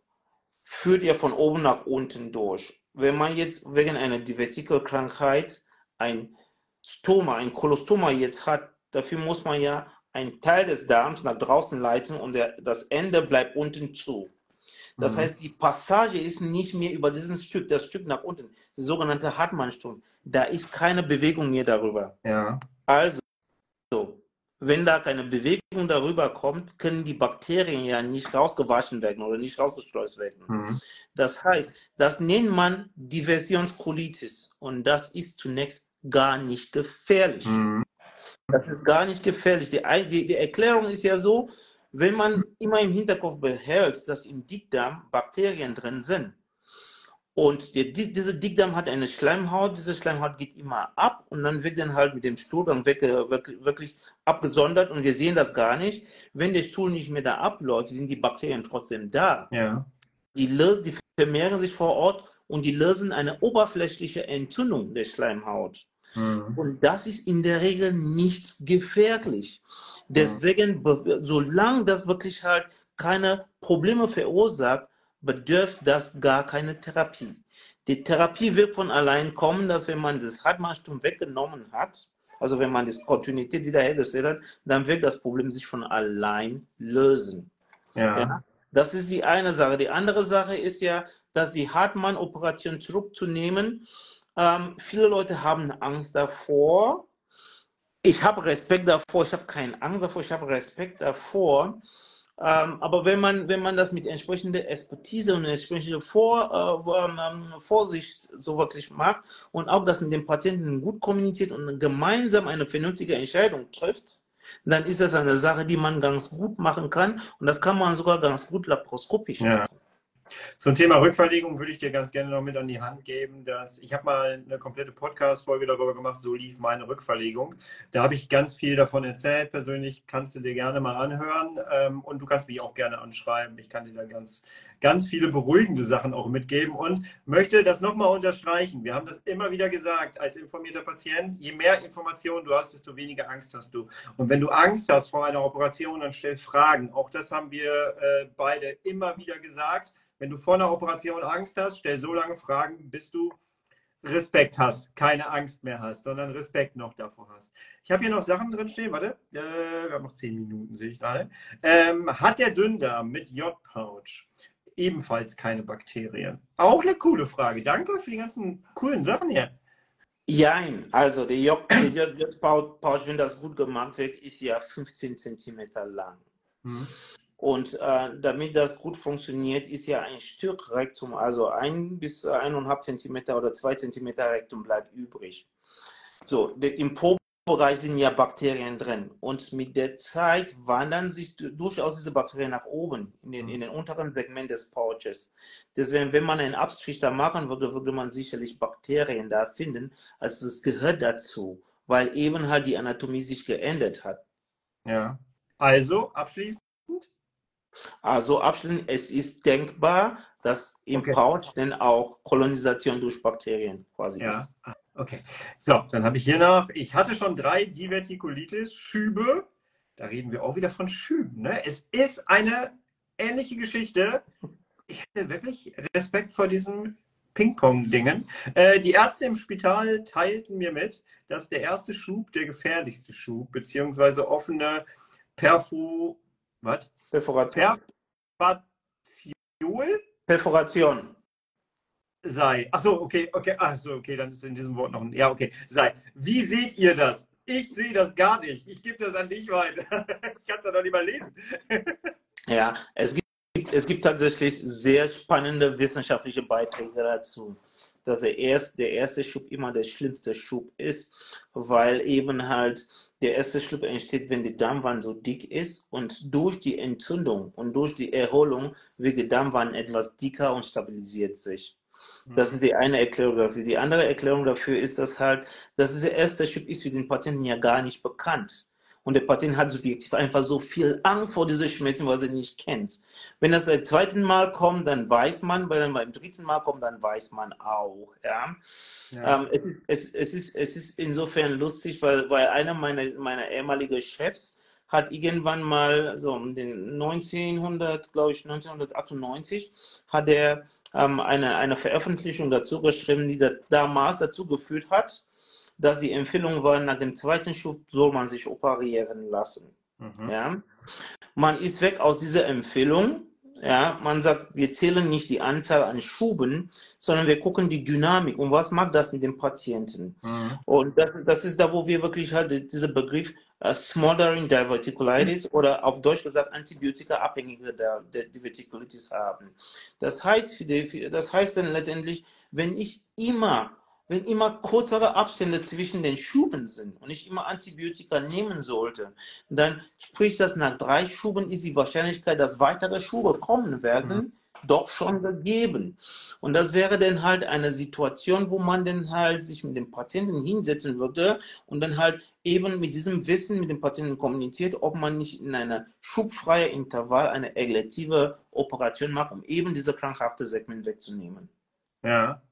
führt ja von oben nach unten durch. Wenn man jetzt wegen einer Divertikelkrankheit ein Stoma, ein Kolostoma jetzt hat, dafür muss man ja einen Teil des Darms nach draußen leiten und der, das Ende bleibt unten zu. Das Mhm. heißt, die Passage ist nicht mehr über dieses Stück, das Stück nach unten, die sogenannte Hartmann-Strom. Da ist keine Bewegung mehr darüber. Ja. Also, wenn da keine Bewegung darüber kommt, können die Bakterien ja nicht rausgewaschen werden oder nicht rausgeschleust werden. Mhm. Das heißt, das nennt man Diversionskolitis und das ist zunächst gar nicht gefährlich. Mhm. Das ist gar nicht gefährlich. Die, die, die Erklärung ist ja so, wenn man immer im Hinterkopf behält, dass im Dickdarm Bakterien drin sind und die, dieser Dickdarm hat eine Schleimhaut, diese Schleimhaut geht immer ab und dann wird dann halt mit dem Stuhlgang weg, äh, wirklich, wirklich abgesondert und wir sehen das gar nicht. Wenn der Stuhl nicht mehr da abläuft, sind die Bakterien trotzdem da. Ja. Die, lösen, die vermehren sich vor Ort und die lösen eine oberflächliche Entzündung der Schleimhaut. Mhm. Und das ist in der Regel nicht gefährlich. Deswegen, be- solange das wirklich halt keine Probleme verursacht, bedürft das gar keine Therapie. Die Therapie wird von allein kommen, dass wenn man das Hartmannsturm weggenommen hat, also wenn man die Kontinuität wiederhergestellt hat, dann wird das Problem sich von allein lösen. Ja. Ja, das ist die eine Sache. Die andere Sache ist ja, dass die Hartmann-Operation zurückzunehmen. Ähm, viele Leute haben Angst davor. Ich habe Respekt davor. Ich habe keine Angst davor. Ich habe Respekt davor. Ähm, aber wenn man, wenn man das mit entsprechender Expertise und entsprechender Vor, äh, ähm, Vorsicht so wirklich macht und auch das mit dem Patienten gut kommuniziert und gemeinsam eine vernünftige Entscheidung trifft, dann ist das eine Sache, die man ganz gut machen kann. Und das kann man sogar ganz gut laparoskopisch Ja. machen. Zum Thema Rückverlegung würde ich dir ganz gerne noch mit an die Hand geben, dass ich habe mal eine komplette Podcast-Folge darüber gemacht, so lief meine Rückverlegung. Da habe ich ganz viel davon erzählt. Persönlich kannst du dir gerne mal anhören ähm, und du kannst mich auch gerne anschreiben. Ich kann dir da ganz, ganz viele beruhigende Sachen auch mitgeben und möchte das nochmal unterstreichen. Wir haben das immer wieder gesagt, als informierter Patient, je mehr Informationen du hast, desto weniger Angst hast du. Und wenn du Angst hast vor einer Operation, dann stell Fragen. Auch das haben wir äh, beide immer wieder gesagt. Wenn du vor einer Operation Angst hast, stell so lange Fragen, bis du Respekt hast, keine Angst mehr hast, sondern Respekt noch davor hast. Ich habe hier noch Sachen drin stehen, warte, äh, wir haben noch zehn Minuten, sehe ich gerade. Ähm, hat der Dünndarm mit J-Pouch ebenfalls keine Bakterien? Auch eine coole Frage. Danke für die ganzen coolen Sachen hier. Jein, also der J-Pouch, wenn das gut gemacht wird, ist ja 15 Zentimeter lang. Mhm. Und äh, damit das gut funktioniert, ist ja ein Stück Rektum, also ein bis eineinhalb Zentimeter oder zwei Zentimeter Rektum bleibt übrig. So, im Po-Bereich sind ja Bakterien drin. Und mit der Zeit wandern sich du- durchaus diese Bakterien nach oben, in den, in den unteren Segment des Pouches. Deswegen, wenn man einen Abstrich da machen würde, würde man sicherlich Bakterien da finden. Also das gehört dazu, weil eben halt die Anatomie sich geändert hat. Ja. Also, abschließend. Also abschließend, es ist denkbar, dass im Okay. Pouch dann auch Kolonisation durch Bakterien quasi Ja. ist. Ah, Okay. So, dann habe ich hier noch, ich hatte schon drei Divertikulitis-Schübe. Da reden wir auch wieder von Schüben. Ne? Es ist eine ähnliche Geschichte. Ich hätte wirklich Respekt vor diesen Ping-Pong-Dingen. Äh, die Ärzte im Spital teilten mir mit, dass der erste Schub der gefährlichste Schub, beziehungsweise offene Perfo, was? Perforation. Perforation Perforation. sei. Ach so, okay, okay, ach so, okay, dann ist in diesem Wort noch ein, ja, okay, sei. Wie seht ihr das? Ich sehe das gar nicht. Ich gebe das an dich weiter. Ich kann es ja noch nicht mal lesen. Ja, es gibt, es gibt tatsächlich sehr spannende wissenschaftliche Beiträge dazu, dass der erste, der erste Schub immer der schlimmste Schub ist, weil eben halt der erste Schub entsteht, wenn die Darmwand so dick ist und durch die Entzündung und durch die Erholung wird die Darmwand etwas dicker und stabilisiert sich. Das ist die eine Erklärung dafür. Die andere Erklärung dafür ist, dass halt, dass dieser erste Schub ist für den Patienten ja gar nicht bekannt. Und der Patient hat subjektiv einfach so viel Angst vor diesen Schmerzen, was er nicht kennt. Wenn das beim zweiten Mal kommt, dann weiß man, wenn er beim dritten Mal kommt, dann weiß man auch. Ja? Ja. Ähm, es, es, es, ist, es ist insofern lustig, weil, weil einer meiner, meiner ehemaligen Chefs hat irgendwann mal, so um den 1900, glaube ich, 1998, hat er ähm, eine, eine Veröffentlichung dazu geschrieben, die da, damals dazu geführt hat, dass die Empfehlung war, nach dem zweiten Schub soll man sich operieren lassen. Mhm. Ja? Man ist weg aus dieser Empfehlung. Ja, man sagt, wir zählen nicht die Anzahl an Schuben, sondern wir gucken die Dynamik und was macht das mit dem Patienten. Mhm. Und das, das ist da, wo wir wirklich halt dieser Begriff uh, Smothering Diverticulitis mhm. oder auf Deutsch gesagt Antibiotika-abhängige Divertikulitis haben. Das heißt, das heißt dann letztendlich, wenn ich immer wenn immer kürzere Abstände zwischen den Schuben sind und ich immer Antibiotika nehmen sollte, dann spricht das nach drei Schuben ist die Wahrscheinlichkeit, dass weitere Schube kommen werden, mhm. doch schon gegeben. Und das wäre dann halt eine Situation, wo man dann halt sich mit dem Patienten hinsetzen würde und dann halt eben mit diesem Wissen mit dem Patienten kommuniziert, ob man nicht in einer schubfreien Intervall eine elektive Operation macht, um eben diese krankhafte Segment wegzunehmen. Ja.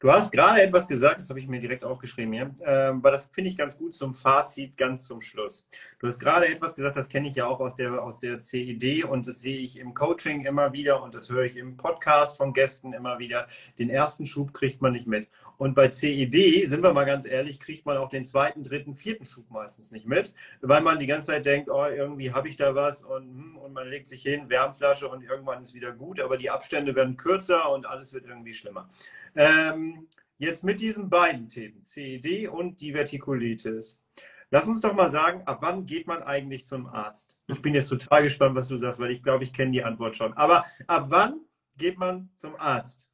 Du hast gerade etwas gesagt, das habe ich mir direkt aufgeschrieben hier, ähm, aber das finde ich ganz gut zum Fazit, ganz zum Schluss. Du hast gerade etwas gesagt, das kenne ich ja auch aus der, aus der CED und das sehe ich im Coaching immer wieder und das höre ich im Podcast von Gästen immer wieder. Den ersten Schub kriegt man nicht mit. Und bei CED, sind wir mal ganz ehrlich, kriegt man auch den zweiten, dritten, vierten Schub meistens nicht mit, weil man die ganze Zeit denkt, oh, irgendwie habe ich da was und, hm, und man legt sich hin, Wärmflasche und irgendwann ist wieder gut, aber die Abstände werden kürzer und alles wird irgendwie schlimmer. Ähm, jetzt mit diesen beiden Themen, CED und Divertikulitis. Lass uns doch mal sagen, ab wann geht man eigentlich zum Arzt? Ich bin jetzt total gespannt, was du sagst, weil ich glaube, ich kenne die Antwort schon. Aber ab wann geht man zum Arzt?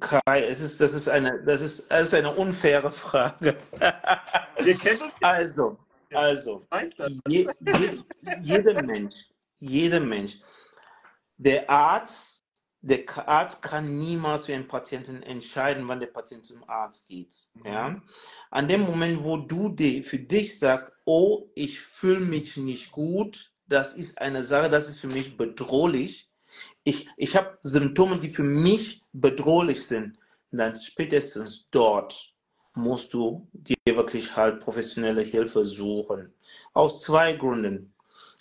Kai, es ist, das, ist eine, das, ist, das ist eine unfaire Frage. Wir kennen uns. Also, also je, je, jeder Mensch, jeder Mensch, der Arzt der Arzt kann niemals für einen Patienten entscheiden, wann der Patient zum Arzt geht. Mhm. Ja? An dem Moment, wo du die, für dich sagst, oh, ich fühle mich nicht gut, das ist eine Sache, das ist für mich bedrohlich. Ich, ich habe Symptome, die für mich bedrohlich sind. Dann spätestens dort musst du dir wirklich halt professionelle Hilfe suchen. Aus zwei Gründen.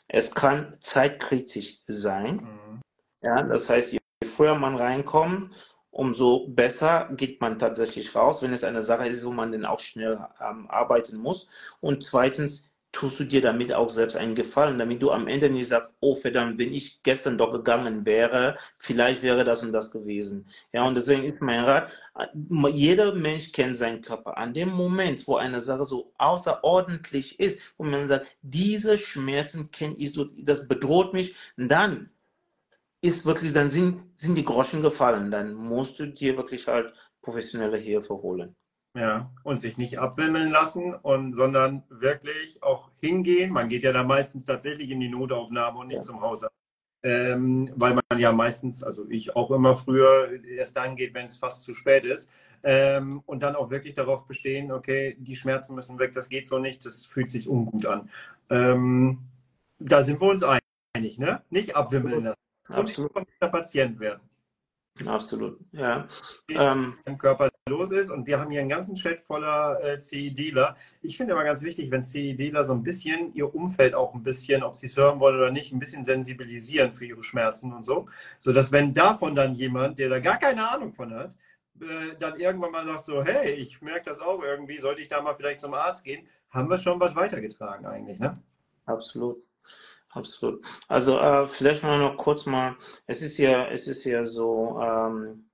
Es kann zeitkritisch sein. Mhm. Ja, das heißt, früher man reinkommt, umso besser geht man tatsächlich raus, wenn es eine Sache ist, wo man dann auch schnell ähm, arbeiten muss. Und zweitens tust du dir damit auch selbst einen Gefallen, damit du am Ende nicht sagst, oh verdammt, wenn ich gestern doch gegangen wäre, vielleicht wäre das und das gewesen. Ja, und deswegen ist mein Rat, jeder Mensch kennt seinen Körper. An dem Moment, wo eine Sache so außerordentlich ist, wo man sagt, diese Schmerzen kenne ich so, das bedroht mich, dann ist wirklich, dann sind, sind die Groschen gefallen. Dann musst du dir wirklich halt professionelle Hilfe holen. Ja, und sich nicht abwimmeln lassen, und, sondern wirklich auch hingehen. Man geht ja da meistens tatsächlich in die Notaufnahme und nicht ja. zum Hausarzt. Ähm, weil man ja meistens, also ich auch immer früher erst dann geht, wenn es fast zu spät ist. Ähm, und dann auch wirklich darauf bestehen, okay, die Schmerzen müssen weg, das geht so nicht, das fühlt sich ungut an. Ähm, da sind wir uns einig, ne? Nicht abwimmeln lassen. Absolut. Und der Patient werden. Absolut, ja. Ähm, Im Körper los ist und wir haben hier einen ganzen Chat voller äh, CE-Dealer. Ich finde immer ganz wichtig, wenn CE-Dealer so ein bisschen ihr Umfeld auch ein bisschen, ob sie es hören wollen oder nicht, ein bisschen sensibilisieren für ihre Schmerzen und so, sodass wenn davon dann jemand, der da gar keine Ahnung von hat, äh, dann irgendwann mal sagt so, hey, ich merke das auch irgendwie, sollte ich da mal vielleicht zum Arzt gehen, haben wir schon was weitergetragen eigentlich, ne? Absolut. Absolut. Also äh, vielleicht mal noch kurz mal, es ist ja, es ist ja so, ähm,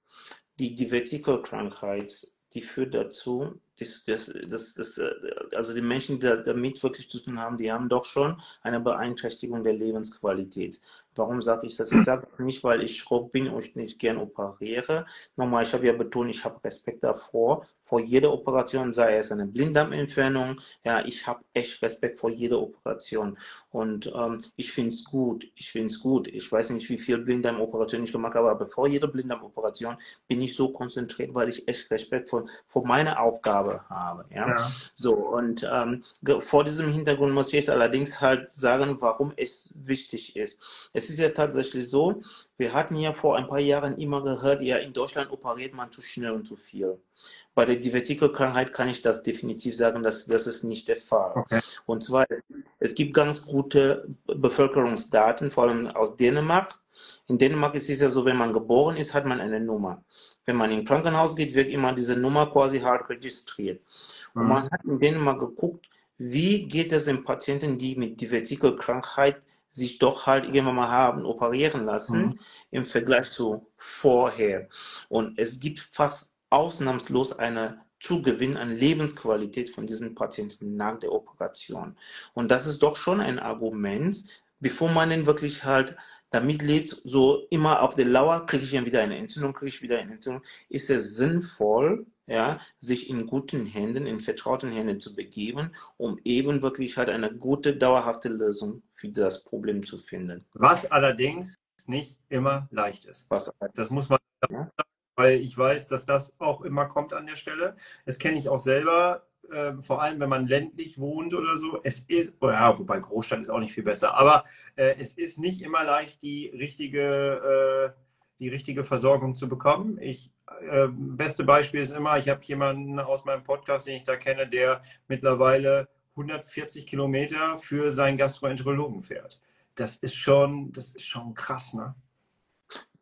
die, die Vertikalkrankheit, die führt dazu, das, das, das, das, äh, also die Menschen, die damit wirklich zu tun haben, die haben doch schon eine Beeinträchtigung der Lebensqualität. Warum sage ich das? Ich sage nicht, weil ich schrob bin und nicht gern operiere. Nochmal, ich habe ja betont, ich habe Respekt davor, vor jeder Operation, sei es eine Blinddarmentfernung. Ja, ich habe echt Respekt vor jeder Operation. Und ähm, ich finde es gut. Ich finde es gut. Ich weiß nicht, wie viel Blinddarmoperationen ich gemacht habe, aber vor jeder Blinddarmoperation bin ich so konzentriert, weil ich echt Respekt vor, vor meiner Aufgabe habe. Ja, ja. so. Und ähm, vor diesem Hintergrund muss ich jetzt allerdings halt sagen, warum es wichtig ist. Es es ist ja tatsächlich so, wir hatten ja vor ein paar Jahren immer gehört, ja, in Deutschland operiert man zu schnell und zu viel. Bei der Divertikelkrankheit kann ich das definitiv sagen, dass das ist nicht der Fall. Okay. Und zwar, es gibt ganz gute Bevölkerungsdaten, vor allem aus Dänemark. In Dänemark ist es ja so, wenn man geboren ist, hat man eine Nummer. wenn man in Krankenhaus geht, wird immer diese Nummer quasi hart registriert. Und Mhm. man hat in denen mal geguckt, wie geht es den Patienten, die mit Divertikelkrankheit sich doch halt irgendwann mal haben operieren lassen, Mhm. im Vergleich zu vorher. Und es gibt fast ausnahmslos eine Zugewinn an Lebensqualität von diesen Patienten nach der Operation. Und das ist doch schon ein Argument, bevor man den wirklich halt damit lebt, so immer auf der Lauer, kriege ich dann wieder eine Entzündung, kriege ich wieder eine Entzündung, ist es sinnvoll, ja, sich in guten Händen, in vertrauten Händen zu begeben, um eben wirklich halt eine gute, dauerhafte Lösung für das Problem zu finden. Was allerdings nicht immer leicht ist. Was Das muss man sagen, weil ich weiß, dass das auch immer kommt an der Stelle. Das kenne ich auch selber, äh, vor allem wenn man ländlich wohnt oder so. Es ist, oh ja, wobei Großstadt ist auch nicht viel besser, aber äh, es ist nicht immer leicht, die richtige, äh, die richtige Versorgung zu bekommen. Ich, äh, beste Beispiel ist immer, ich habe jemanden aus meinem Podcast, den ich da kenne, der mittlerweile 140 Kilometer für seinen Gastroenterologen fährt. Das ist schon, das ist schon krass, ne?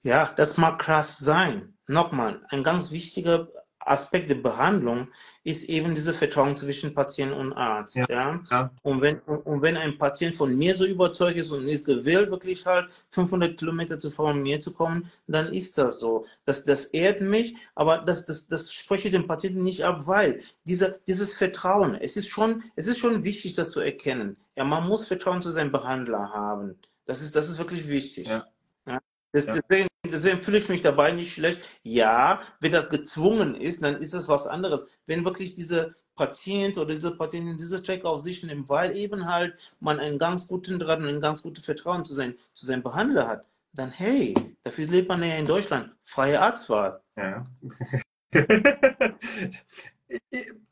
Ja, das mag krass sein. Nochmal, ein ganz wichtiger Aspekt der Behandlung ist eben diese Vertrauen zwischen Patient und Arzt. Ja, Ja. ja. Und wenn, und wenn ein Patient von mir so überzeugt ist und ist gewillt, wirklich halt 500 Kilometer zu fahren, mir zu kommen, dann ist das so. Das, das ehrt mich, aber das, das, das spreche ich dem Patienten nicht ab, weil dieser, dieses Vertrauen, es ist schon, es ist schon wichtig, das zu erkennen. Ja, man muss Vertrauen zu seinem Behandler haben. Das ist, das ist wirklich wichtig. Ja. Deswegen, deswegen fühle ich mich dabei nicht schlecht. Ja, wenn das gezwungen ist, dann ist das was anderes. Wenn wirklich diese Patient oder diese Patientin dieses Check auf sich nimmt, weil eben halt man einen ganz guten Draht und ein ganz gutes Vertrauen zu, sein, zu seinem Behandler hat, dann hey, dafür lebt man ja in Deutschland. Freie Arztwahl. Ja.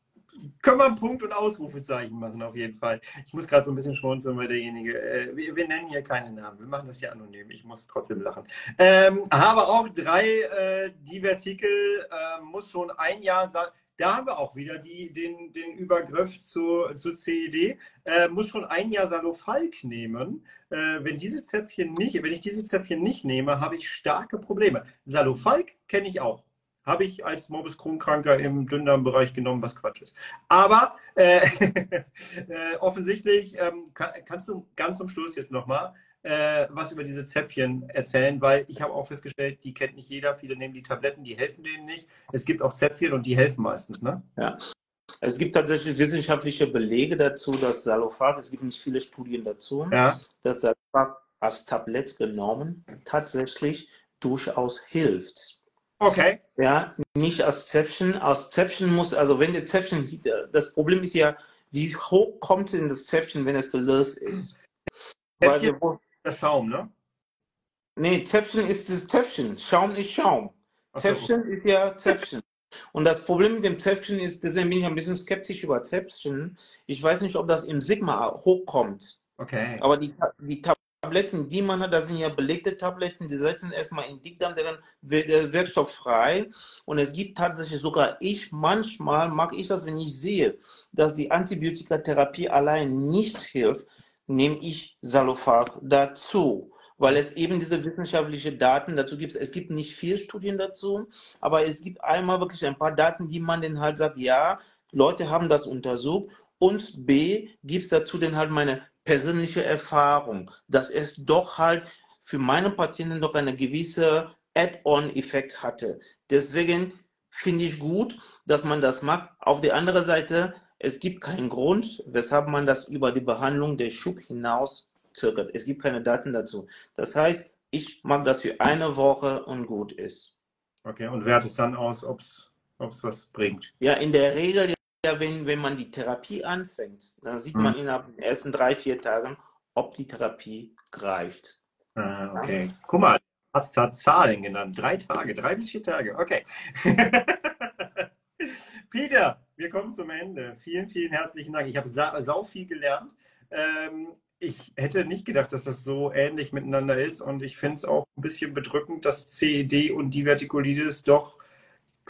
Können wir einen Punkt und Ausrufezeichen machen, auf jeden Fall. Ich muss gerade so ein bisschen schmunzeln, weil derjenige, äh, wir, wir nennen hier keine Namen, wir machen das hier anonym, ich muss trotzdem lachen. Ähm, habe auch drei, äh, Divertikel, äh, muss schon ein Jahr sein. Da haben wir auch wieder die, den, den Übergriff zu, zu CED. Äh, muss schon ein Jahr Salofalk nehmen. Äh, wenn diese Zäpfchen nicht, wenn ich diese Zäpfchen nicht nehme, habe ich starke Probleme. Salofalk kenne ich auch. Habe ich als Morbus Crohn-Kranker im Dünndarmbereich genommen, was Quatsch ist. Aber äh, äh, offensichtlich ähm, kann, kannst du ganz zum Schluss jetzt nochmal äh, was über diese Zäpfchen erzählen, weil ich habe auch festgestellt, die kennt nicht jeder. Viele nehmen die Tabletten, die helfen denen nicht. Es gibt auch Zäpfchen und die helfen meistens, ne? Ja. Es gibt tatsächlich wissenschaftliche Belege dazu, dass Salofar, es gibt nicht viele Studien dazu, Ja. dass Salofar als Tablett genommen tatsächlich durchaus hilft. Okay. Ja, nicht als Zäpfchen. Aus Zäpfchen muss, also wenn der Zäpfchen, das Problem ist ja, wie hoch kommt denn das Zäpfchen, wenn es gelöst ist? Weil wir, Der Schaum, ne? nee, Zäpfchen ist das Zäpfchen. Schaum ist Schaum. So. Zäpfchen ist ja Zäpfchen. Und das Problem mit dem Zäpfchen ist, deswegen bin ich ein bisschen skeptisch über Zäpfchen. Ich weiß nicht, ob das im Sigma hochkommt. Okay. Aber die, die Tabletten, die man hat, das sind ja belegte Tabletten, die setzen erstmal in Dickdarm, der Wirkstoff frei. Und es gibt tatsächlich sogar ich, manchmal mag ich das, wenn ich sehe, dass die Antibiotikatherapie allein nicht hilft, nehme ich Salofar dazu. Weil es eben diese wissenschaftlichen Daten dazu gibt. Es gibt nicht viele Studien dazu, aber es gibt einmal wirklich ein paar Daten, die man dann halt sagt, ja, Leute haben das untersucht und B, gibt es dazu dann halt meine persönliche Erfahrung, dass es doch halt für meine Patienten doch eine gewisse Add-on-Effekt hatte. Deswegen finde ich gut, dass man das macht. Auf der anderen Seite, es gibt keinen Grund, weshalb man das über die Behandlung der Schub hinaus zögert. Es gibt keine Daten dazu. Das heißt, ich mag das für eine Woche und gut ist. Okay. Und wertet es dann aus, ob es was bringt. Ja, in der Regel, ja, wenn, wenn man die Therapie anfängt, dann sieht man Hm. innerhalb der ersten drei, vier Tagen, ob die Therapie greift. Ah, okay. Guck mal, Arzt hat Zahlen genannt. Drei Tage, drei bis vier Tage. Okay. Peter, wir kommen zum Ende. Vielen, vielen herzlichen Dank. Ich habe sa sau viel gelernt. Ähm, ich hätte nicht gedacht, dass das so ähnlich miteinander ist und ich finde es auch ein bisschen bedrückend, dass CED und Divertikulitis doch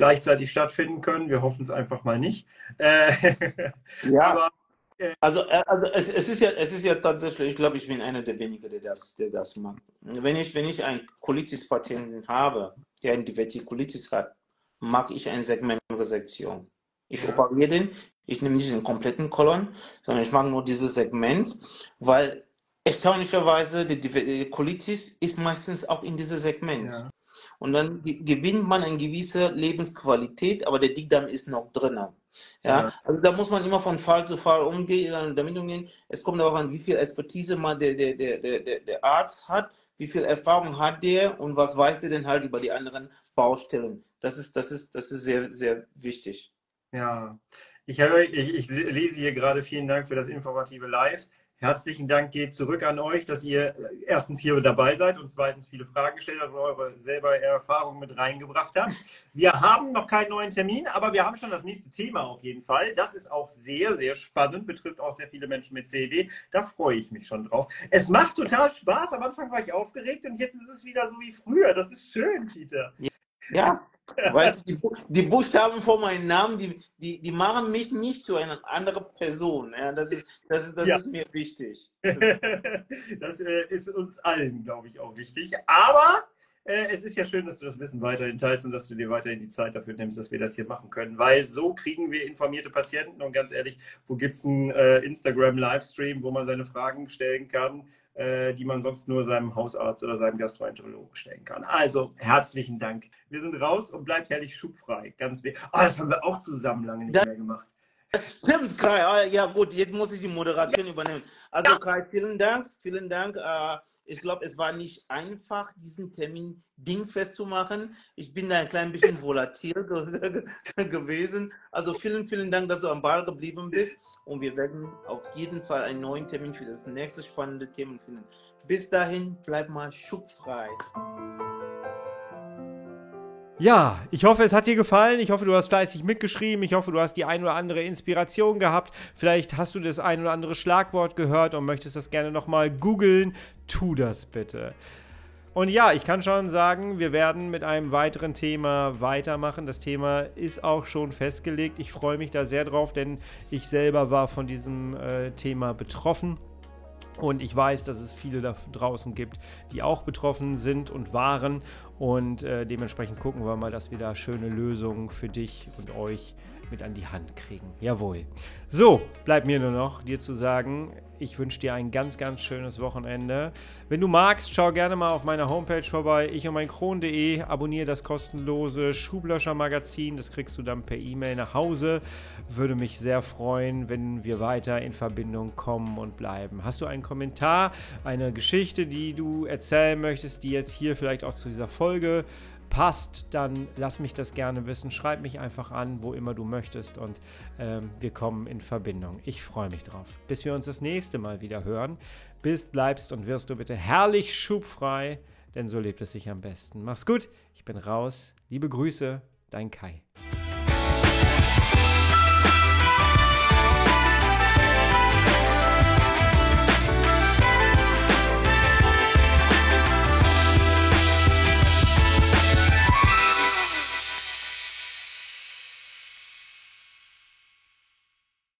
gleichzeitig stattfinden können. Wir hoffen es einfach mal nicht. Äh, Ja, aber also, äh, also es, es, ist ja, es ist ja tatsächlich, ich glaube, ich bin einer der wenigen, der das, der das macht. Wenn ich, wenn ich einen Colitis-Patienten habe, der eine Divertikulitis hat mag ich eine Segmentresektion. Ich operiere den, ich nehme nicht den kompletten Kolon, sondern ich mag nur dieses Segment, weil erstaunlicherweise die, die Colitis ist meistens auch in diesem Segment. Ja. Und dann gewinnt man eine gewisse Lebensqualität, aber der Dickdarm ist noch drin. Ja? ja? also da muss man immer von Fall zu Fall umgehen, damit umgehen. Es kommt darauf an, wie viel Expertise man der, der, der, der, der Arzt hat, wie viel Erfahrung hat der und was weiß der denn halt über die anderen Baustellen. Das ist, das ist, das ist sehr, sehr wichtig. Ja, ich, habe, ich, ich lese hier gerade, vielen Dank für das informative Live. Herzlichen Dank geht zurück an euch, dass ihr erstens hier dabei seid und zweitens viele Fragen gestellt habt und eure selber Erfahrungen mit reingebracht habt. Wir haben noch keinen neuen Termin, aber wir haben schon das nächste Thema auf jeden Fall. Das ist auch sehr, sehr spannend, betrifft auch sehr viele Menschen mit CED. Da freue ich mich schon drauf. Es macht total Spaß. Am Anfang war ich aufgeregt und jetzt ist es wieder so wie früher. Das ist schön, Peter. Ja, weil die, die, Buchstaben vor meinem Namen, die, die, die machen mich nicht zu einer anderen Person. Ja, das ist, das ist, das ja. ist mir wichtig. das äh, ist uns allen, glaube ich, auch wichtig. Aber äh, es ist ja schön, dass du das Wissen weiterhin teilst und dass du dir weiterhin die Zeit dafür nimmst, dass wir das hier machen können. Weil so kriegen wir informierte Patienten. Und ganz ehrlich, wo gibt es einen äh, Instagram-Livestream, wo man seine Fragen stellen kann? Äh, die man sonst nur seinem Hausarzt oder seinem Gastroenterologen stellen kann. Also herzlichen Dank. Wir sind raus und bleibt herrlich schubfrei. Ganz weh. Ah, das haben wir auch zusammen lange nicht mehr gemacht. Stimmt, Kai. Ah, ja, gut, jetzt muss ich die Moderation übernehmen. Also, Kai, vielen Dank. Vielen Dank. Ich glaube, es war nicht einfach, diesen Termin dingfest zu machen. Ich bin da ein klein bisschen volatil gewesen. Also vielen, vielen Dank, dass du am Ball geblieben bist. Und wir werden auf jeden Fall einen neuen Termin für das nächste spannende Thema finden. Bis dahin, bleib mal schubfrei. Ja, ich hoffe, es hat dir gefallen. Ich hoffe, du hast fleißig mitgeschrieben. Ich hoffe, du hast die ein oder andere Inspiration gehabt. Vielleicht hast du das ein oder andere Schlagwort gehört und möchtest das gerne nochmal googeln. Tu das bitte. Und ja, ich kann schon sagen, wir werden mit einem weiteren Thema weitermachen. Das Thema ist auch schon festgelegt. Ich freue mich da sehr drauf, denn ich selber war von diesem äh, Thema betroffen. Und ich weiß, dass es viele da draußen gibt, die auch betroffen sind und waren. Und äh, dementsprechend gucken wir mal, dass wir da schöne Lösungen für dich und euch mit an die Hand kriegen. Jawohl. So, bleibt mir nur noch, dir zu sagen, ich wünsche dir ein ganz, ganz schönes Wochenende. Wenn du magst, schau gerne mal auf meiner Homepage vorbei, ich und mein Kron.de. Abonniere das kostenlose Schublöscher-Magazin. Das kriegst du dann per E-Mail nach Hause. Würde mich sehr freuen, wenn wir weiter in Verbindung kommen und bleiben. Hast du einen Kommentar, eine Geschichte, die du erzählen möchtest, die jetzt hier vielleicht auch zu dieser Folge passt, dann lass mich das gerne wissen. Schreib mich einfach an, wo immer du möchtest und ähm, wir kommen in Verbindung. Ich freue mich drauf. Bis wir uns das nächste Mal wieder hören. Bist, bleibst und wirst du bitte herrlich schubfrei, denn so lebt es sich am besten. Mach's gut, ich bin raus. Liebe Grüße, dein Kai.